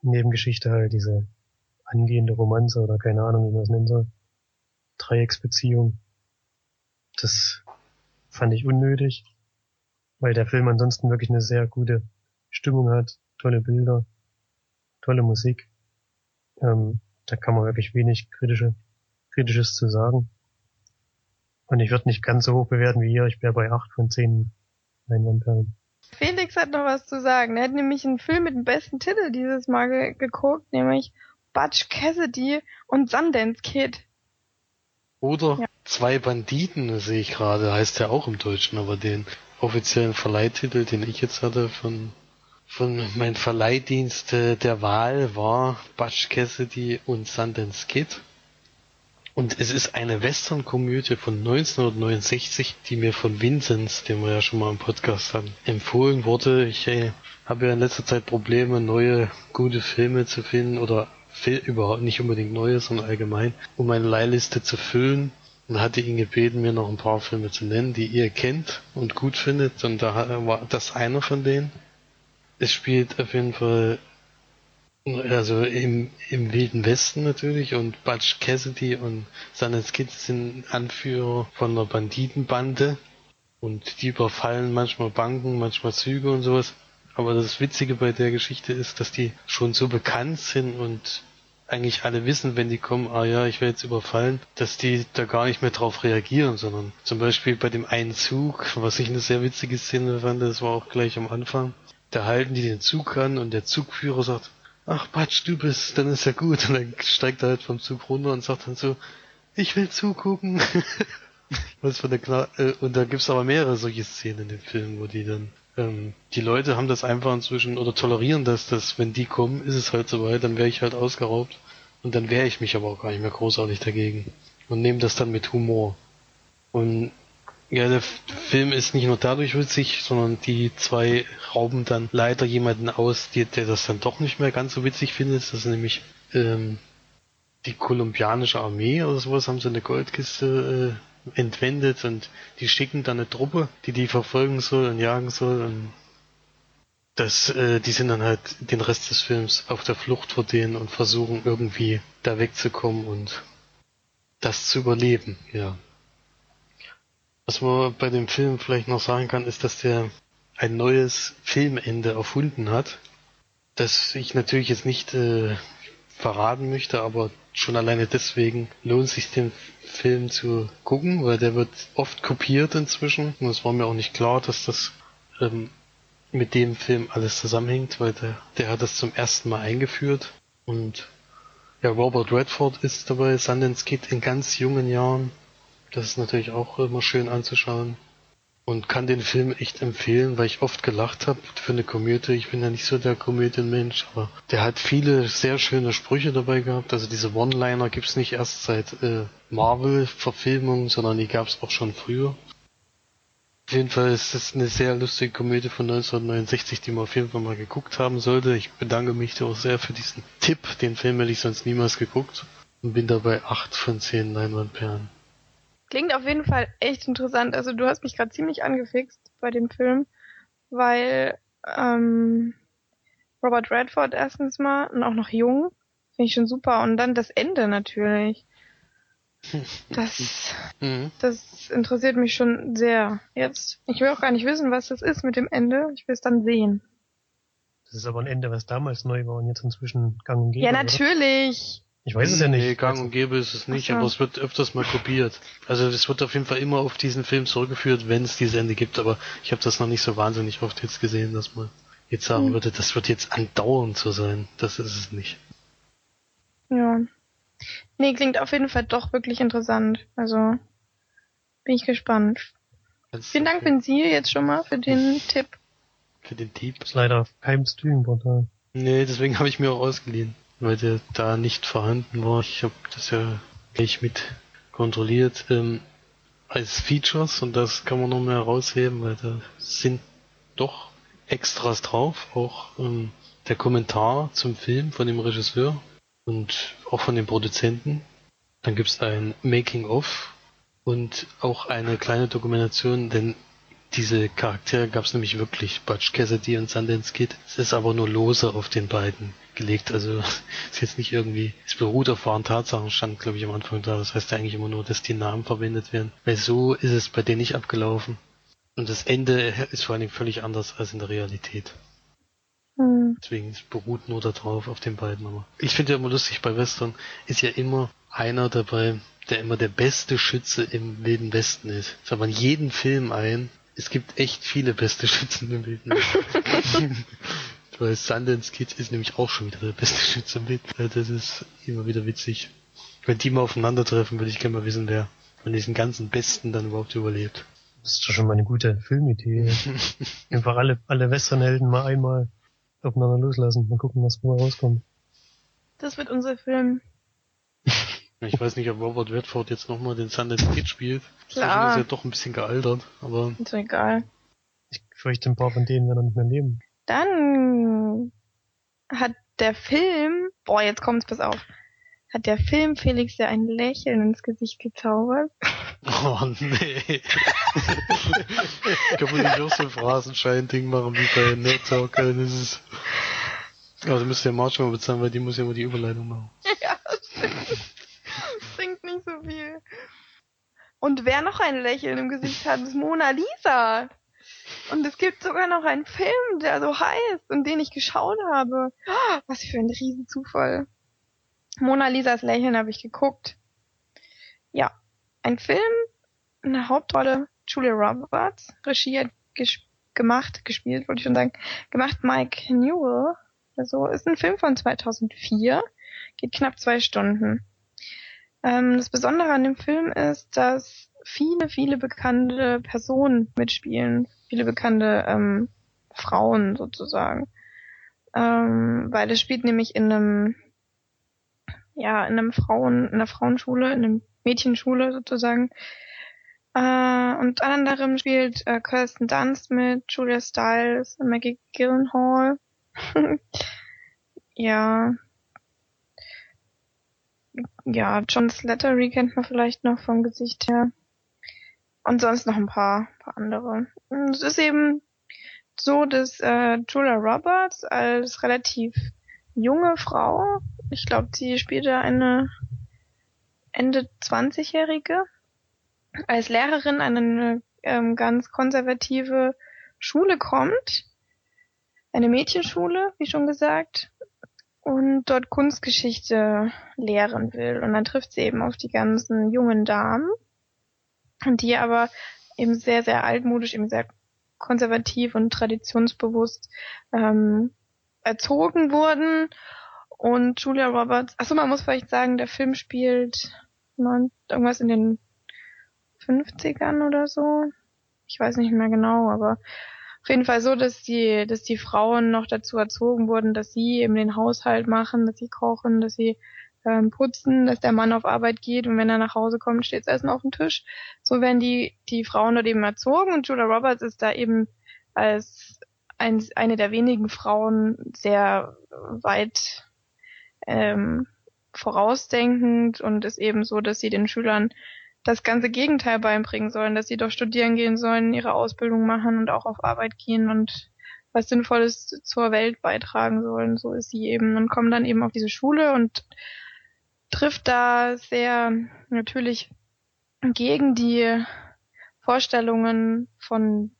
Nebengeschichte halt, diese angehende Romanze oder keine Ahnung, wie man es nennen soll. Dreiecksbeziehung. Das fand ich unnötig, weil der Film ansonsten wirklich eine sehr gute Stimmung hat, tolle Bilder, tolle Musik. Ähm, da kann man wirklich wenig kritische, kritisches zu sagen. Und ich würde nicht ganz so hoch bewerten wie ihr. Ich wäre bei 8 von 10 Leinwandperlen. Felix hat noch was zu sagen. Er hat nämlich einen Film mit dem besten Titel dieses Mal ge geguckt, nämlich Butch Cassidy und Sundance Kid. Oder Ja. Zwei Banditen, sehe ich gerade, heißt ja auch im Deutschen, aber den offiziellen Verleihtitel, den ich jetzt hatte von, von meinem Verleihdienst äh, der Wahl war Butch Cassidy und Sundance Kid. Und es ist eine Western-Komödie von 1969, die mir von Vinzenz, den wir ja schon mal im Podcast hatten, empfohlen wurde. Ich äh, habe ja in letzter Zeit Probleme, neue gute Filme zu finden oder überhaupt nicht unbedingt neue, sondern allgemein, um meine Leihliste zu füllen. Und hatte ihn gebeten, mir noch ein paar Filme zu nennen, die ihr kennt und gut findet. Und da war das einer von denen. Es spielt auf jeden Fall also im, im Wilden Westen natürlich und Butch Cassidy und seine Kids sind Anführer von einer Banditenbande und die überfallen manchmal Banken, manchmal Züge und sowas. Aber das Witzige bei der Geschichte ist, dass die schon so bekannt sind und eigentlich alle wissen, wenn die kommen, ah ja, ich werde jetzt überfallen, dass die da gar nicht mehr drauf reagieren, sondern zum Beispiel bei dem einen Zug, was ich eine sehr witzige Szene fand, das war auch gleich am Anfang, da halten die den Zug an und der Zugführer sagt, ach Patsch, du bist, dann ist ja gut. Und dann steigt er halt vom Zug runter und sagt dann so, ich will zugucken. Was von der Kla äh, und da gibt's aber mehrere solche Szenen in dem Film, wo die dann ähm, die Leute haben das einfach inzwischen oder tolerieren das, dass wenn die kommen, ist es halt soweit, dann wäre ich halt ausgeraubt und dann wehre ich mich aber auch gar nicht mehr großartig dagegen und nehme das dann mit Humor. Und ja, der Film ist nicht nur dadurch witzig, sondern die zwei rauben dann leider jemanden aus, die, der das dann doch nicht mehr ganz so witzig findet. Das ist nämlich ähm, die kolumbianische Armee oder sowas, haben sie eine Goldkiste äh, entwendet und die schicken dann eine Truppe, die die verfolgen soll und jagen soll. Und das, äh, die sind dann halt den Rest des Films auf der Flucht vor denen und versuchen irgendwie da wegzukommen und das zu überleben, ja. Was man bei dem Film vielleicht noch sagen kann, ist, dass der ein neues Filmende erfunden hat, das ich natürlich jetzt nicht äh, verraten möchte, aber schon alleine deswegen lohnt sich den Film zu gucken, weil der wird oft kopiert inzwischen. Und es war mir auch nicht klar, dass das ähm, mit dem Film alles zusammenhängt, weil der, der hat das zum ersten Mal eingeführt. Und ja, Robert Redford ist dabei, Sundance Kid in ganz jungen Jahren. Das ist natürlich auch immer schön anzuschauen. Und kann den Film echt empfehlen, weil ich oft gelacht habe für eine Komödie. Ich bin ja nicht so der Komödienmensch, aber der hat viele sehr schöne Sprüche dabei gehabt. Also diese One-Liner gibt's nicht erst seit äh, Marvel-Verfilmungen, sondern die gab's auch schon früher. Jeden Fall ist es eine sehr lustige Komödie von 1969, die man auf jeden Fall mal geguckt haben sollte. Ich bedanke mich auch sehr für diesen Tipp. Den Film hätte ich sonst niemals geguckt. Und bin dabei 8 von 10 Leinwandperlen. Klingt auf jeden Fall echt interessant. Also du hast mich gerade ziemlich angefixt bei dem Film, weil ähm, Robert Redford erstens mal und auch noch jung, finde ich schon super. Und dann das Ende natürlich. Das, Mhm. das interessiert mich schon sehr. Jetzt, ich will auch gar nicht wissen, was das ist mit dem Ende. Ich will es dann sehen. Das ist aber ein Ende, was damals neu war und jetzt inzwischen gang und gäbe. Ja, oder? natürlich. Ich weiß es ja nicht. Nee, gang und gäbe ist es nicht, so. aber es wird öfters mal kopiert. Also es wird auf jeden Fall immer auf diesen Film zurückgeführt, wenn es dieses Ende gibt, aber ich habe das noch nicht so wahnsinnig oft jetzt gesehen, dass man jetzt sagen Hm. würde, das wird jetzt andauernd so sein. Das ist es nicht. Ja. Nee, klingt auf jeden Fall doch wirklich interessant. Also bin ich gespannt. Ganz Vielen Dank, Vinci, jetzt schon mal für den Tipp. für den Tipp. ist leider auf keinem Streaming-Portal. Nee, deswegen habe ich mir auch ausgeliehen, weil der da nicht vorhanden war. Ich habe das ja gleich mit kontrolliert ähm, als Features und das kann man noch mehr herausheben, weil da sind doch Extras drauf, auch ähm, der Kommentar zum Film von dem Regisseur und auch von den Produzenten. Dann gibt's ein Making of und auch eine kleine Dokumentation, denn Diese Charaktere gab es nämlich wirklich, Butch Cassidy und Sundance Kid. Es ist aber nur lose auf den beiden gelegt. Also ist jetzt nicht irgendwie, es beruht auf wahren Tatsachen, stand glaube ich am Anfang da. Das heißt ja eigentlich immer nur, dass die Namen verwendet werden. Weil so ist es bei denen nicht abgelaufen. Und das Ende ist vor allen Dingen völlig anders als in der Realität. Hm. Deswegen, es beruht nur darauf, auf den beiden. Aber ich finde ja immer lustig, bei Western ist ja immer einer dabei, der immer der beste Schütze im Wilden Westen ist. Das hat man in jedem Film ein. Es gibt echt viele beste Schützen im Wilden Westen. Weil Sundance Kid ist nämlich auch schon wieder der beste Schütze im Wilden Westen. Das ist immer wieder witzig. Wenn die mal aufeinandertreffen, würde ich gerne mal wissen, wer von diesen ganzen Besten dann überhaupt überlebt. Das ist doch schon mal eine gute Filmidee. Einfach alle, alle Westernhelden mal einmal aufeinander loslassen und gucken, was mal rauskommt. Das wird unser Film. Ich weiß nicht, ob Robert Redford jetzt nochmal den Sundance Kid spielt. Klar. Das ist ja doch ein bisschen gealtert, aber Ist doch egal. Ich fürchte, ein paar von denen werden nicht mehr leben. Dann hat der Film, boah, jetzt kommt's, pass auf, hat der Film Felix ja ein Lächeln ins Gesicht gezaubert. Oh nee. Kann man nicht auch so ein Phrasenschein-Ding machen wie bei Nerd Talk? Das ist. Also müsste der Marsch mal bezahlen, weil die muss ja immer die Überleitung machen. ja, stimmt. Bringt nicht so viel. Und wer noch ein Lächeln im Gesicht hat, ist Mona Lisa. Und es gibt sogar noch einen Film, der so heißt und den ich geschaut habe. Ah, Was für ein Riesenzufall. Mona Lisas Lächeln habe ich geguckt. Ja, ein Film, eine Hauptrolle, Julia Roberts, Regie hat ges gemacht, gespielt, wollte ich schon sagen, gemacht Mike Newell. Also ist ein Film von 2004, geht knapp zwei Stunden. Ähm, das Besondere an dem Film ist, dass viele, viele bekannte Personen mitspielen, viele bekannte ähm, Frauen sozusagen. Ähm, weil es spielt nämlich in einem, ja, in einem Frauen, in einer Frauenschule, in einem Mädchenschule sozusagen. Äh, und unter anderem spielt äh, Kirsten Dunst mit, Julia Stiles, Maggie Gyllenhaal. ja. Ja, John Slattery kennt man vielleicht noch vom Gesicht her. Und sonst noch ein paar, paar andere. Und Es ist eben so, dass äh, Julia Roberts als relativ junge Frau, ich glaube, sie spielte eine Ende 20-Jährige, als Lehrerin an eine ähm, ganz konservative Schule kommt. Eine Mädchenschule, wie schon gesagt. Und dort Kunstgeschichte lehren will. Und dann trifft sie eben auf die ganzen jungen Damen, die aber eben sehr, sehr altmodisch, eben sehr konservativ und traditionsbewusst ähm, erzogen wurden. Und Julia Roberts, achso, man muss vielleicht sagen, der Film spielt neun, irgendwas in den 50ern oder so. Ich weiß nicht mehr genau, aber auf jeden Fall so, dass die, dass die Frauen noch dazu erzogen wurden, dass sie eben den Haushalt machen, dass sie kochen, dass sie ähm, putzen, dass der Mann auf Arbeit geht und wenn er nach Hause kommt, steht Essen auf dem Tisch. So werden die, die Frauen dort eben erzogen und Julia Roberts ist da eben als ein, eine der wenigen Frauen sehr weit ähm, vorausdenkend und ist eben so, dass sie den Schülern das ganze Gegenteil beibringen sollen, dass sie doch studieren gehen sollen, ihre Ausbildung machen und auch auf Arbeit gehen und was Sinnvolles zur Welt beitragen sollen. So ist sie eben und kommt dann eben auf diese Schule und trifft da sehr natürlich gegen die Vorstellungen von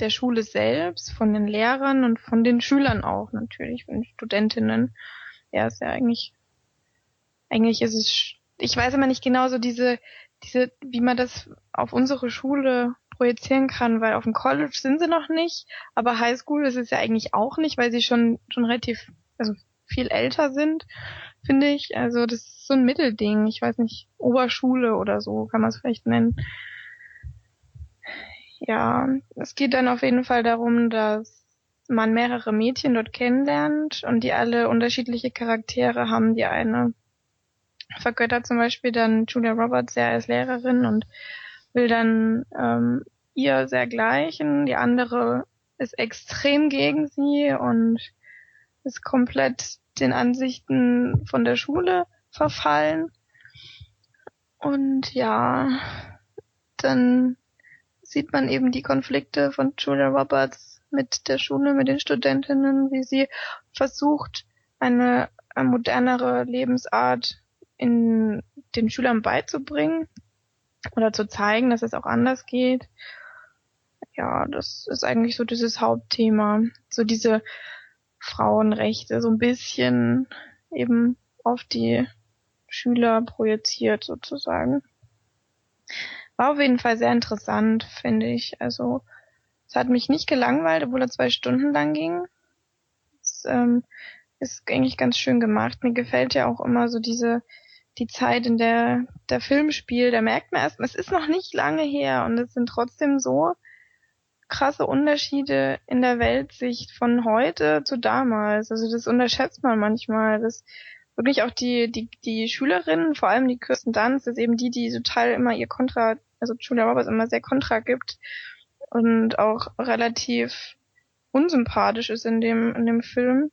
der Schule selbst, von den Lehrern und von den Schülern auch natürlich, von den Studentinnen. Ja, ist ja eigentlich, eigentlich ist es, ich weiß immer nicht genau so diese, diese, wie man das auf unsere Schule projizieren kann, weil auf dem College sind sie noch nicht, aber Highschool ist es ja eigentlich auch nicht, weil sie schon, schon relativ, also viel älter sind, finde ich. Also das ist so ein Mittelding. Ich weiß nicht, Oberschule oder so kann man es vielleicht nennen. Ja, es geht dann auf jeden Fall darum, dass man mehrere Mädchen dort kennenlernt und die alle unterschiedliche Charaktere haben. Die eine vergöttert zum Beispiel dann Julia Roberts sehr als Lehrerin und will dann ähm, ihr sehr gleichen. Die andere ist extrem gegen sie und ist komplett den Ansichten von der Schule verfallen. Und ja, dann sieht man eben die Konflikte von Julia Roberts mit der Schule, mit den Studentinnen, wie sie versucht, eine, eine modernere Lebensart in den Schülern beizubringen oder zu zeigen, dass es auch anders geht. Ja, das ist eigentlich so dieses Hauptthema. So diese Frauenrechte so ein bisschen eben auf die Schüler projiziert sozusagen. War auf jeden Fall sehr interessant, finde ich. Also es hat mich nicht gelangweilt, obwohl er zwei Stunden lang ging. Es ähm, ist eigentlich ganz schön gemacht. Mir gefällt ja auch immer so diese die Zeit, in der der Film spielt. Da merkt man erst, es ist noch nicht lange her und es sind trotzdem so krasse Unterschiede in der Weltsicht von heute zu damals. Also das unterschätzt man manchmal. Das wirklich auch die, die, die Schülerinnen, vor allem die Kirsten Dunst, ist eben die, die total immer ihr Kontra, also Julia Roberts immer sehr Kontra gibt und auch relativ unsympathisch ist in dem, in dem Film.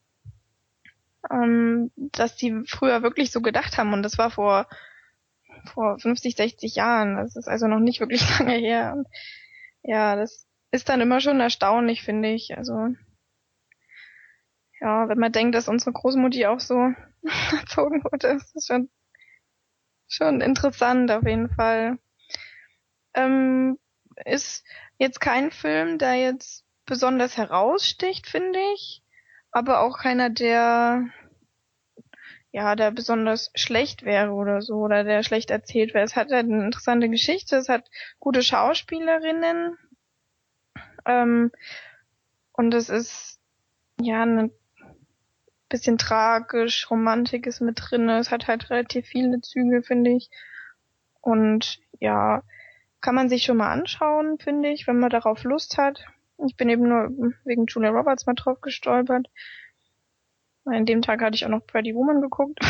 Ähm, dass die früher wirklich so gedacht haben und das war vor, vor 50, 60 Jahren. Das ist also noch nicht wirklich lange her. Und ja, das ist dann immer schon erstaunlich, finde ich. Also, ja, wenn man denkt, dass unsere Großmutti auch so erzogen wurde. Das ist schon, schon interessant auf jeden Fall. Ähm, ist jetzt kein Film, der jetzt besonders heraussticht, finde ich. Aber auch keiner, der ja, der besonders schlecht wäre oder so, oder der schlecht erzählt wäre. Es hat halt eine interessante Geschichte, es hat gute Schauspielerinnen, ähm, und es ist ja eine bisschen tragisch, Romantik ist mit drin. Es hat halt relativ viele Züge, finde ich. Und ja, kann man sich schon mal anschauen, finde ich, wenn man darauf Lust hat. Ich bin eben nur wegen Julia Roberts mal drauf gestolpert. An dem Tag hatte ich auch noch Pretty Woman geguckt.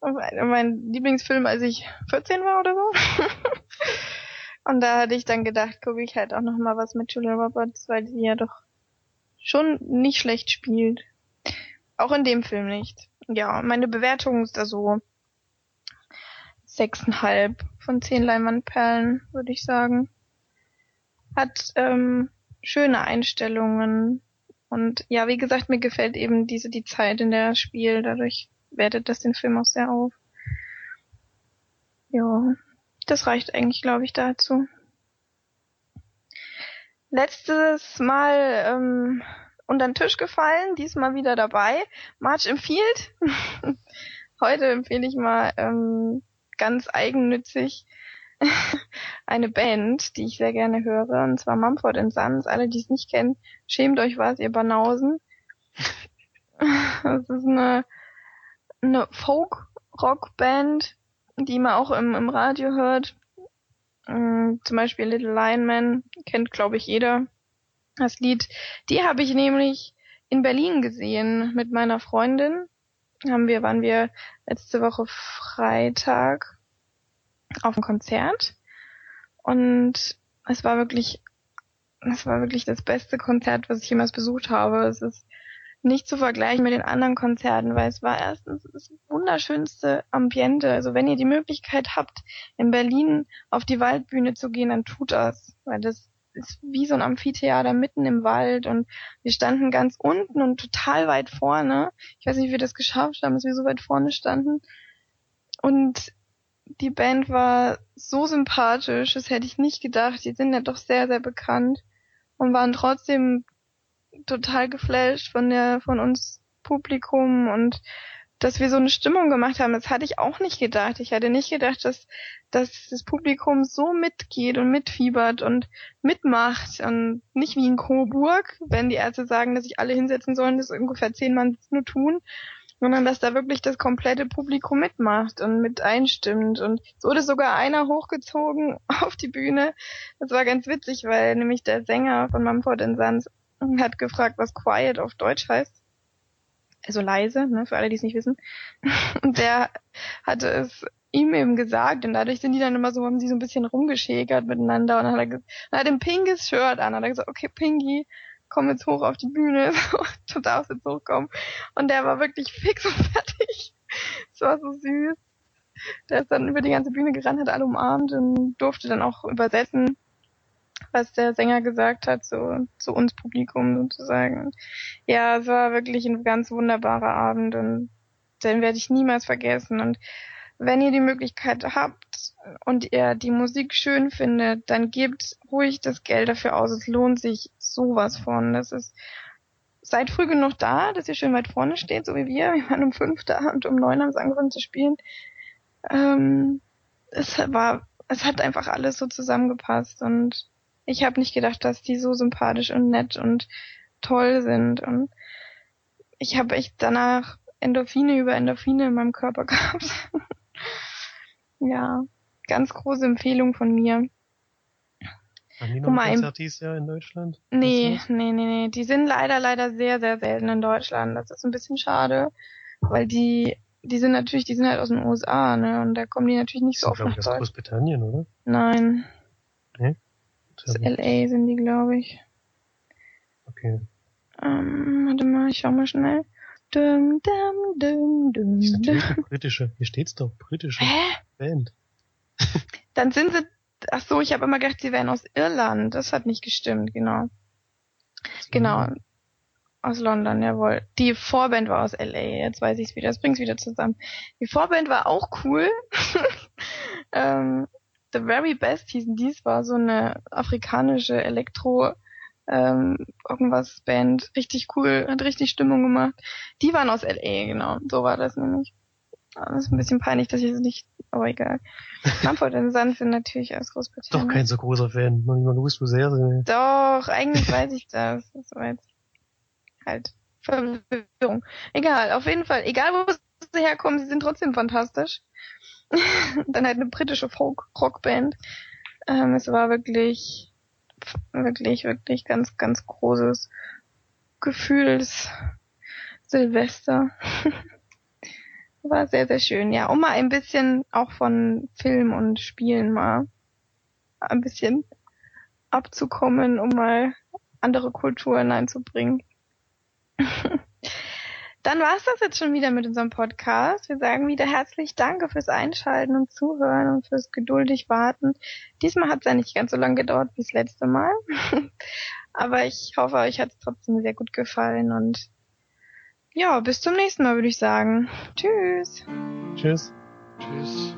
mein Lieblingsfilm, als ich 14 war oder so. Und da hatte ich dann gedacht, gucke ich halt auch noch mal was mit Julia Roberts, weil sie ja doch schon nicht schlecht spielt. Auch in dem Film nicht. Ja, meine Bewertung ist da so sechseinhalb von zehn Leinwandperlen, würde ich sagen. Hat ähm, schöne Einstellungen und ja, wie gesagt, mir gefällt eben diese die Zeit, in der er spielt. Dadurch wertet das den Film auch sehr auf. Ja, das reicht eigentlich, glaube ich, dazu letztes Mal ähm, unter den Tisch gefallen, diesmal wieder dabei. March empfiehlt. Heute empfehle ich mal ähm, ganz eigennützig eine Band, die ich sehr gerne höre, und zwar Mumford Sons. Alle, die es nicht kennen, schämt euch was, ihr Banausen. das ist eine, eine Folk-Rock-Band, die man auch im, im Radio hört. Ähm, zum Beispiel Little Lion Man kennt, glaube ich, jeder das Lied. Die habe ich nämlich in Berlin gesehen mit meiner Freundin. Haben wir, waren wir letzte Woche Freitag auf dem Konzert. Und es war wirklich, es war wirklich das beste Konzert, was ich jemals besucht habe. Es ist nicht zu vergleichen mit den anderen Konzerten, weil es war erstens das wunderschönste Ambiente. Also wenn ihr die Möglichkeit habt, in Berlin auf die Waldbühne zu gehen, dann tut das, weil das ist wie so ein Amphitheater mitten im Wald und wir standen ganz unten und total weit vorne. Ich weiß nicht, wie wir das geschafft haben, dass wir so weit vorne standen. Und die Band war so sympathisch, das hätte ich nicht gedacht. Die sind ja doch sehr, sehr bekannt und waren trotzdem total geflasht von der, von uns Publikum und dass wir so eine Stimmung gemacht haben, das hatte ich auch nicht gedacht. Ich hatte nicht gedacht, dass, dass das Publikum so mitgeht und mitfiebert und mitmacht und nicht wie in Coburg, wenn die Ärzte sagen, dass sich alle hinsetzen sollen, dass ungefähr zehn Mann nur tun, sondern dass da wirklich das komplette Publikum mitmacht und mit einstimmt. Und es wurde sogar einer hochgezogen auf die Bühne. Das war ganz witzig, weil nämlich der Sänger von Mumford Sons hat gefragt, was quiet auf Deutsch heißt. Also leise, ne, für alle, die es nicht wissen. Und der hatte es ihm eben gesagt und dadurch sind die dann immer so, haben sie so ein bisschen rumgeschägert miteinander und dann hat er, dann hat er ein Pinkies Shirt an, hat er gesagt, okay, Pinky, komm jetzt hoch auf die Bühne, du darfst jetzt hochkommen. Und der war wirklich fix und fertig. Es war so süß. Der ist dann über die ganze Bühne gerannt, hat alle umarmt und durfte dann auch übersetzen, was der Sänger gesagt hat, so zu uns Publikum sozusagen. Ja, es war wirklich ein ganz wunderbarer Abend und den werde ich niemals vergessen. Und wenn ihr die Möglichkeit habt und ihr die Musik schön findet, dann gebt ruhig das Geld dafür aus. Es lohnt sich sowas von. Das ist seid früh genug da, dass ihr schön weit vorne steht, so wie wir. Wir waren um fünf da und um neun haben sie angefangen zu spielen. Ähm, es war, es hat einfach alles so zusammengepasst und ich habe nicht gedacht, dass die so sympathisch und nett und toll sind und ich habe echt danach Endorphine über Endorphine in meinem Körper gehabt. ja, ganz große Empfehlung von mir. Haben die noch mal, Konzert dieses Jahr in Deutschland? Nee, nee, nee, nee. Die sind leider, leider sehr, sehr selten in Deutschland. Das ist ein bisschen schade, weil die, die sind natürlich, die sind halt aus den USA, ne? Und da kommen die natürlich nicht das? so Das oft ist, nach glaube ich, aus Deutschland. Großbritannien, oder? Nein, aus LA sind die, glaube ich. Okay. Ähm, warte mal, ich schau mal schnell. Dum, dum, dum, dum, dum. natürlich eine britische, hier steht's doch, britische Hä? Band. Dann sind sie, ach so, ich habe immer gedacht, sie wären aus Irland. Das hat nicht gestimmt, genau. Genau. Aus London, jawohl. Die Vorband war aus LA, jetzt weiß ich es wieder, das bringt's wieder zusammen. Die Vorband war auch cool. ähm, The Very Best hießen dies, war so eine afrikanische Elektro ähm, irgendwas Band, richtig cool, hat richtig Stimmung gemacht. Die waren aus LA, genau, so war das nämlich. Das ist ein bisschen peinlich, dass ich es nicht, aber egal. Mumford Sons sind natürlich aus Doch Großbritannien. kein so großer Fan. Noch nicht mal gewusst, wo sehr sind. Doch, eigentlich weiß ich das. Das war jetzt halt Verwirrung. Egal, auf jeden Fall. Egal, wo sie herkommen, sie sind trotzdem fantastisch. Dann halt eine britische Folk-Rockband. Ähm, es war wirklich, wirklich, wirklich ganz, ganz großes Gefühls Silvester. war sehr, sehr schön, ja. Um mal ein bisschen auch von Film und Spielen mal ein bisschen abzukommen, um mal andere Kulturen einzubringen. Dann war es das jetzt schon wieder mit unserem Podcast. Wir sagen wieder herzlich Danke fürs Einschalten und Zuhören und fürs geduldig Warten. Diesmal hat es ja nicht ganz so lange gedauert wie das letzte Mal. Aber ich hoffe, euch hat es trotzdem sehr gut gefallen und ja, bis zum nächsten Mal würde ich sagen. Tschüss. Tschüss. Tschüss.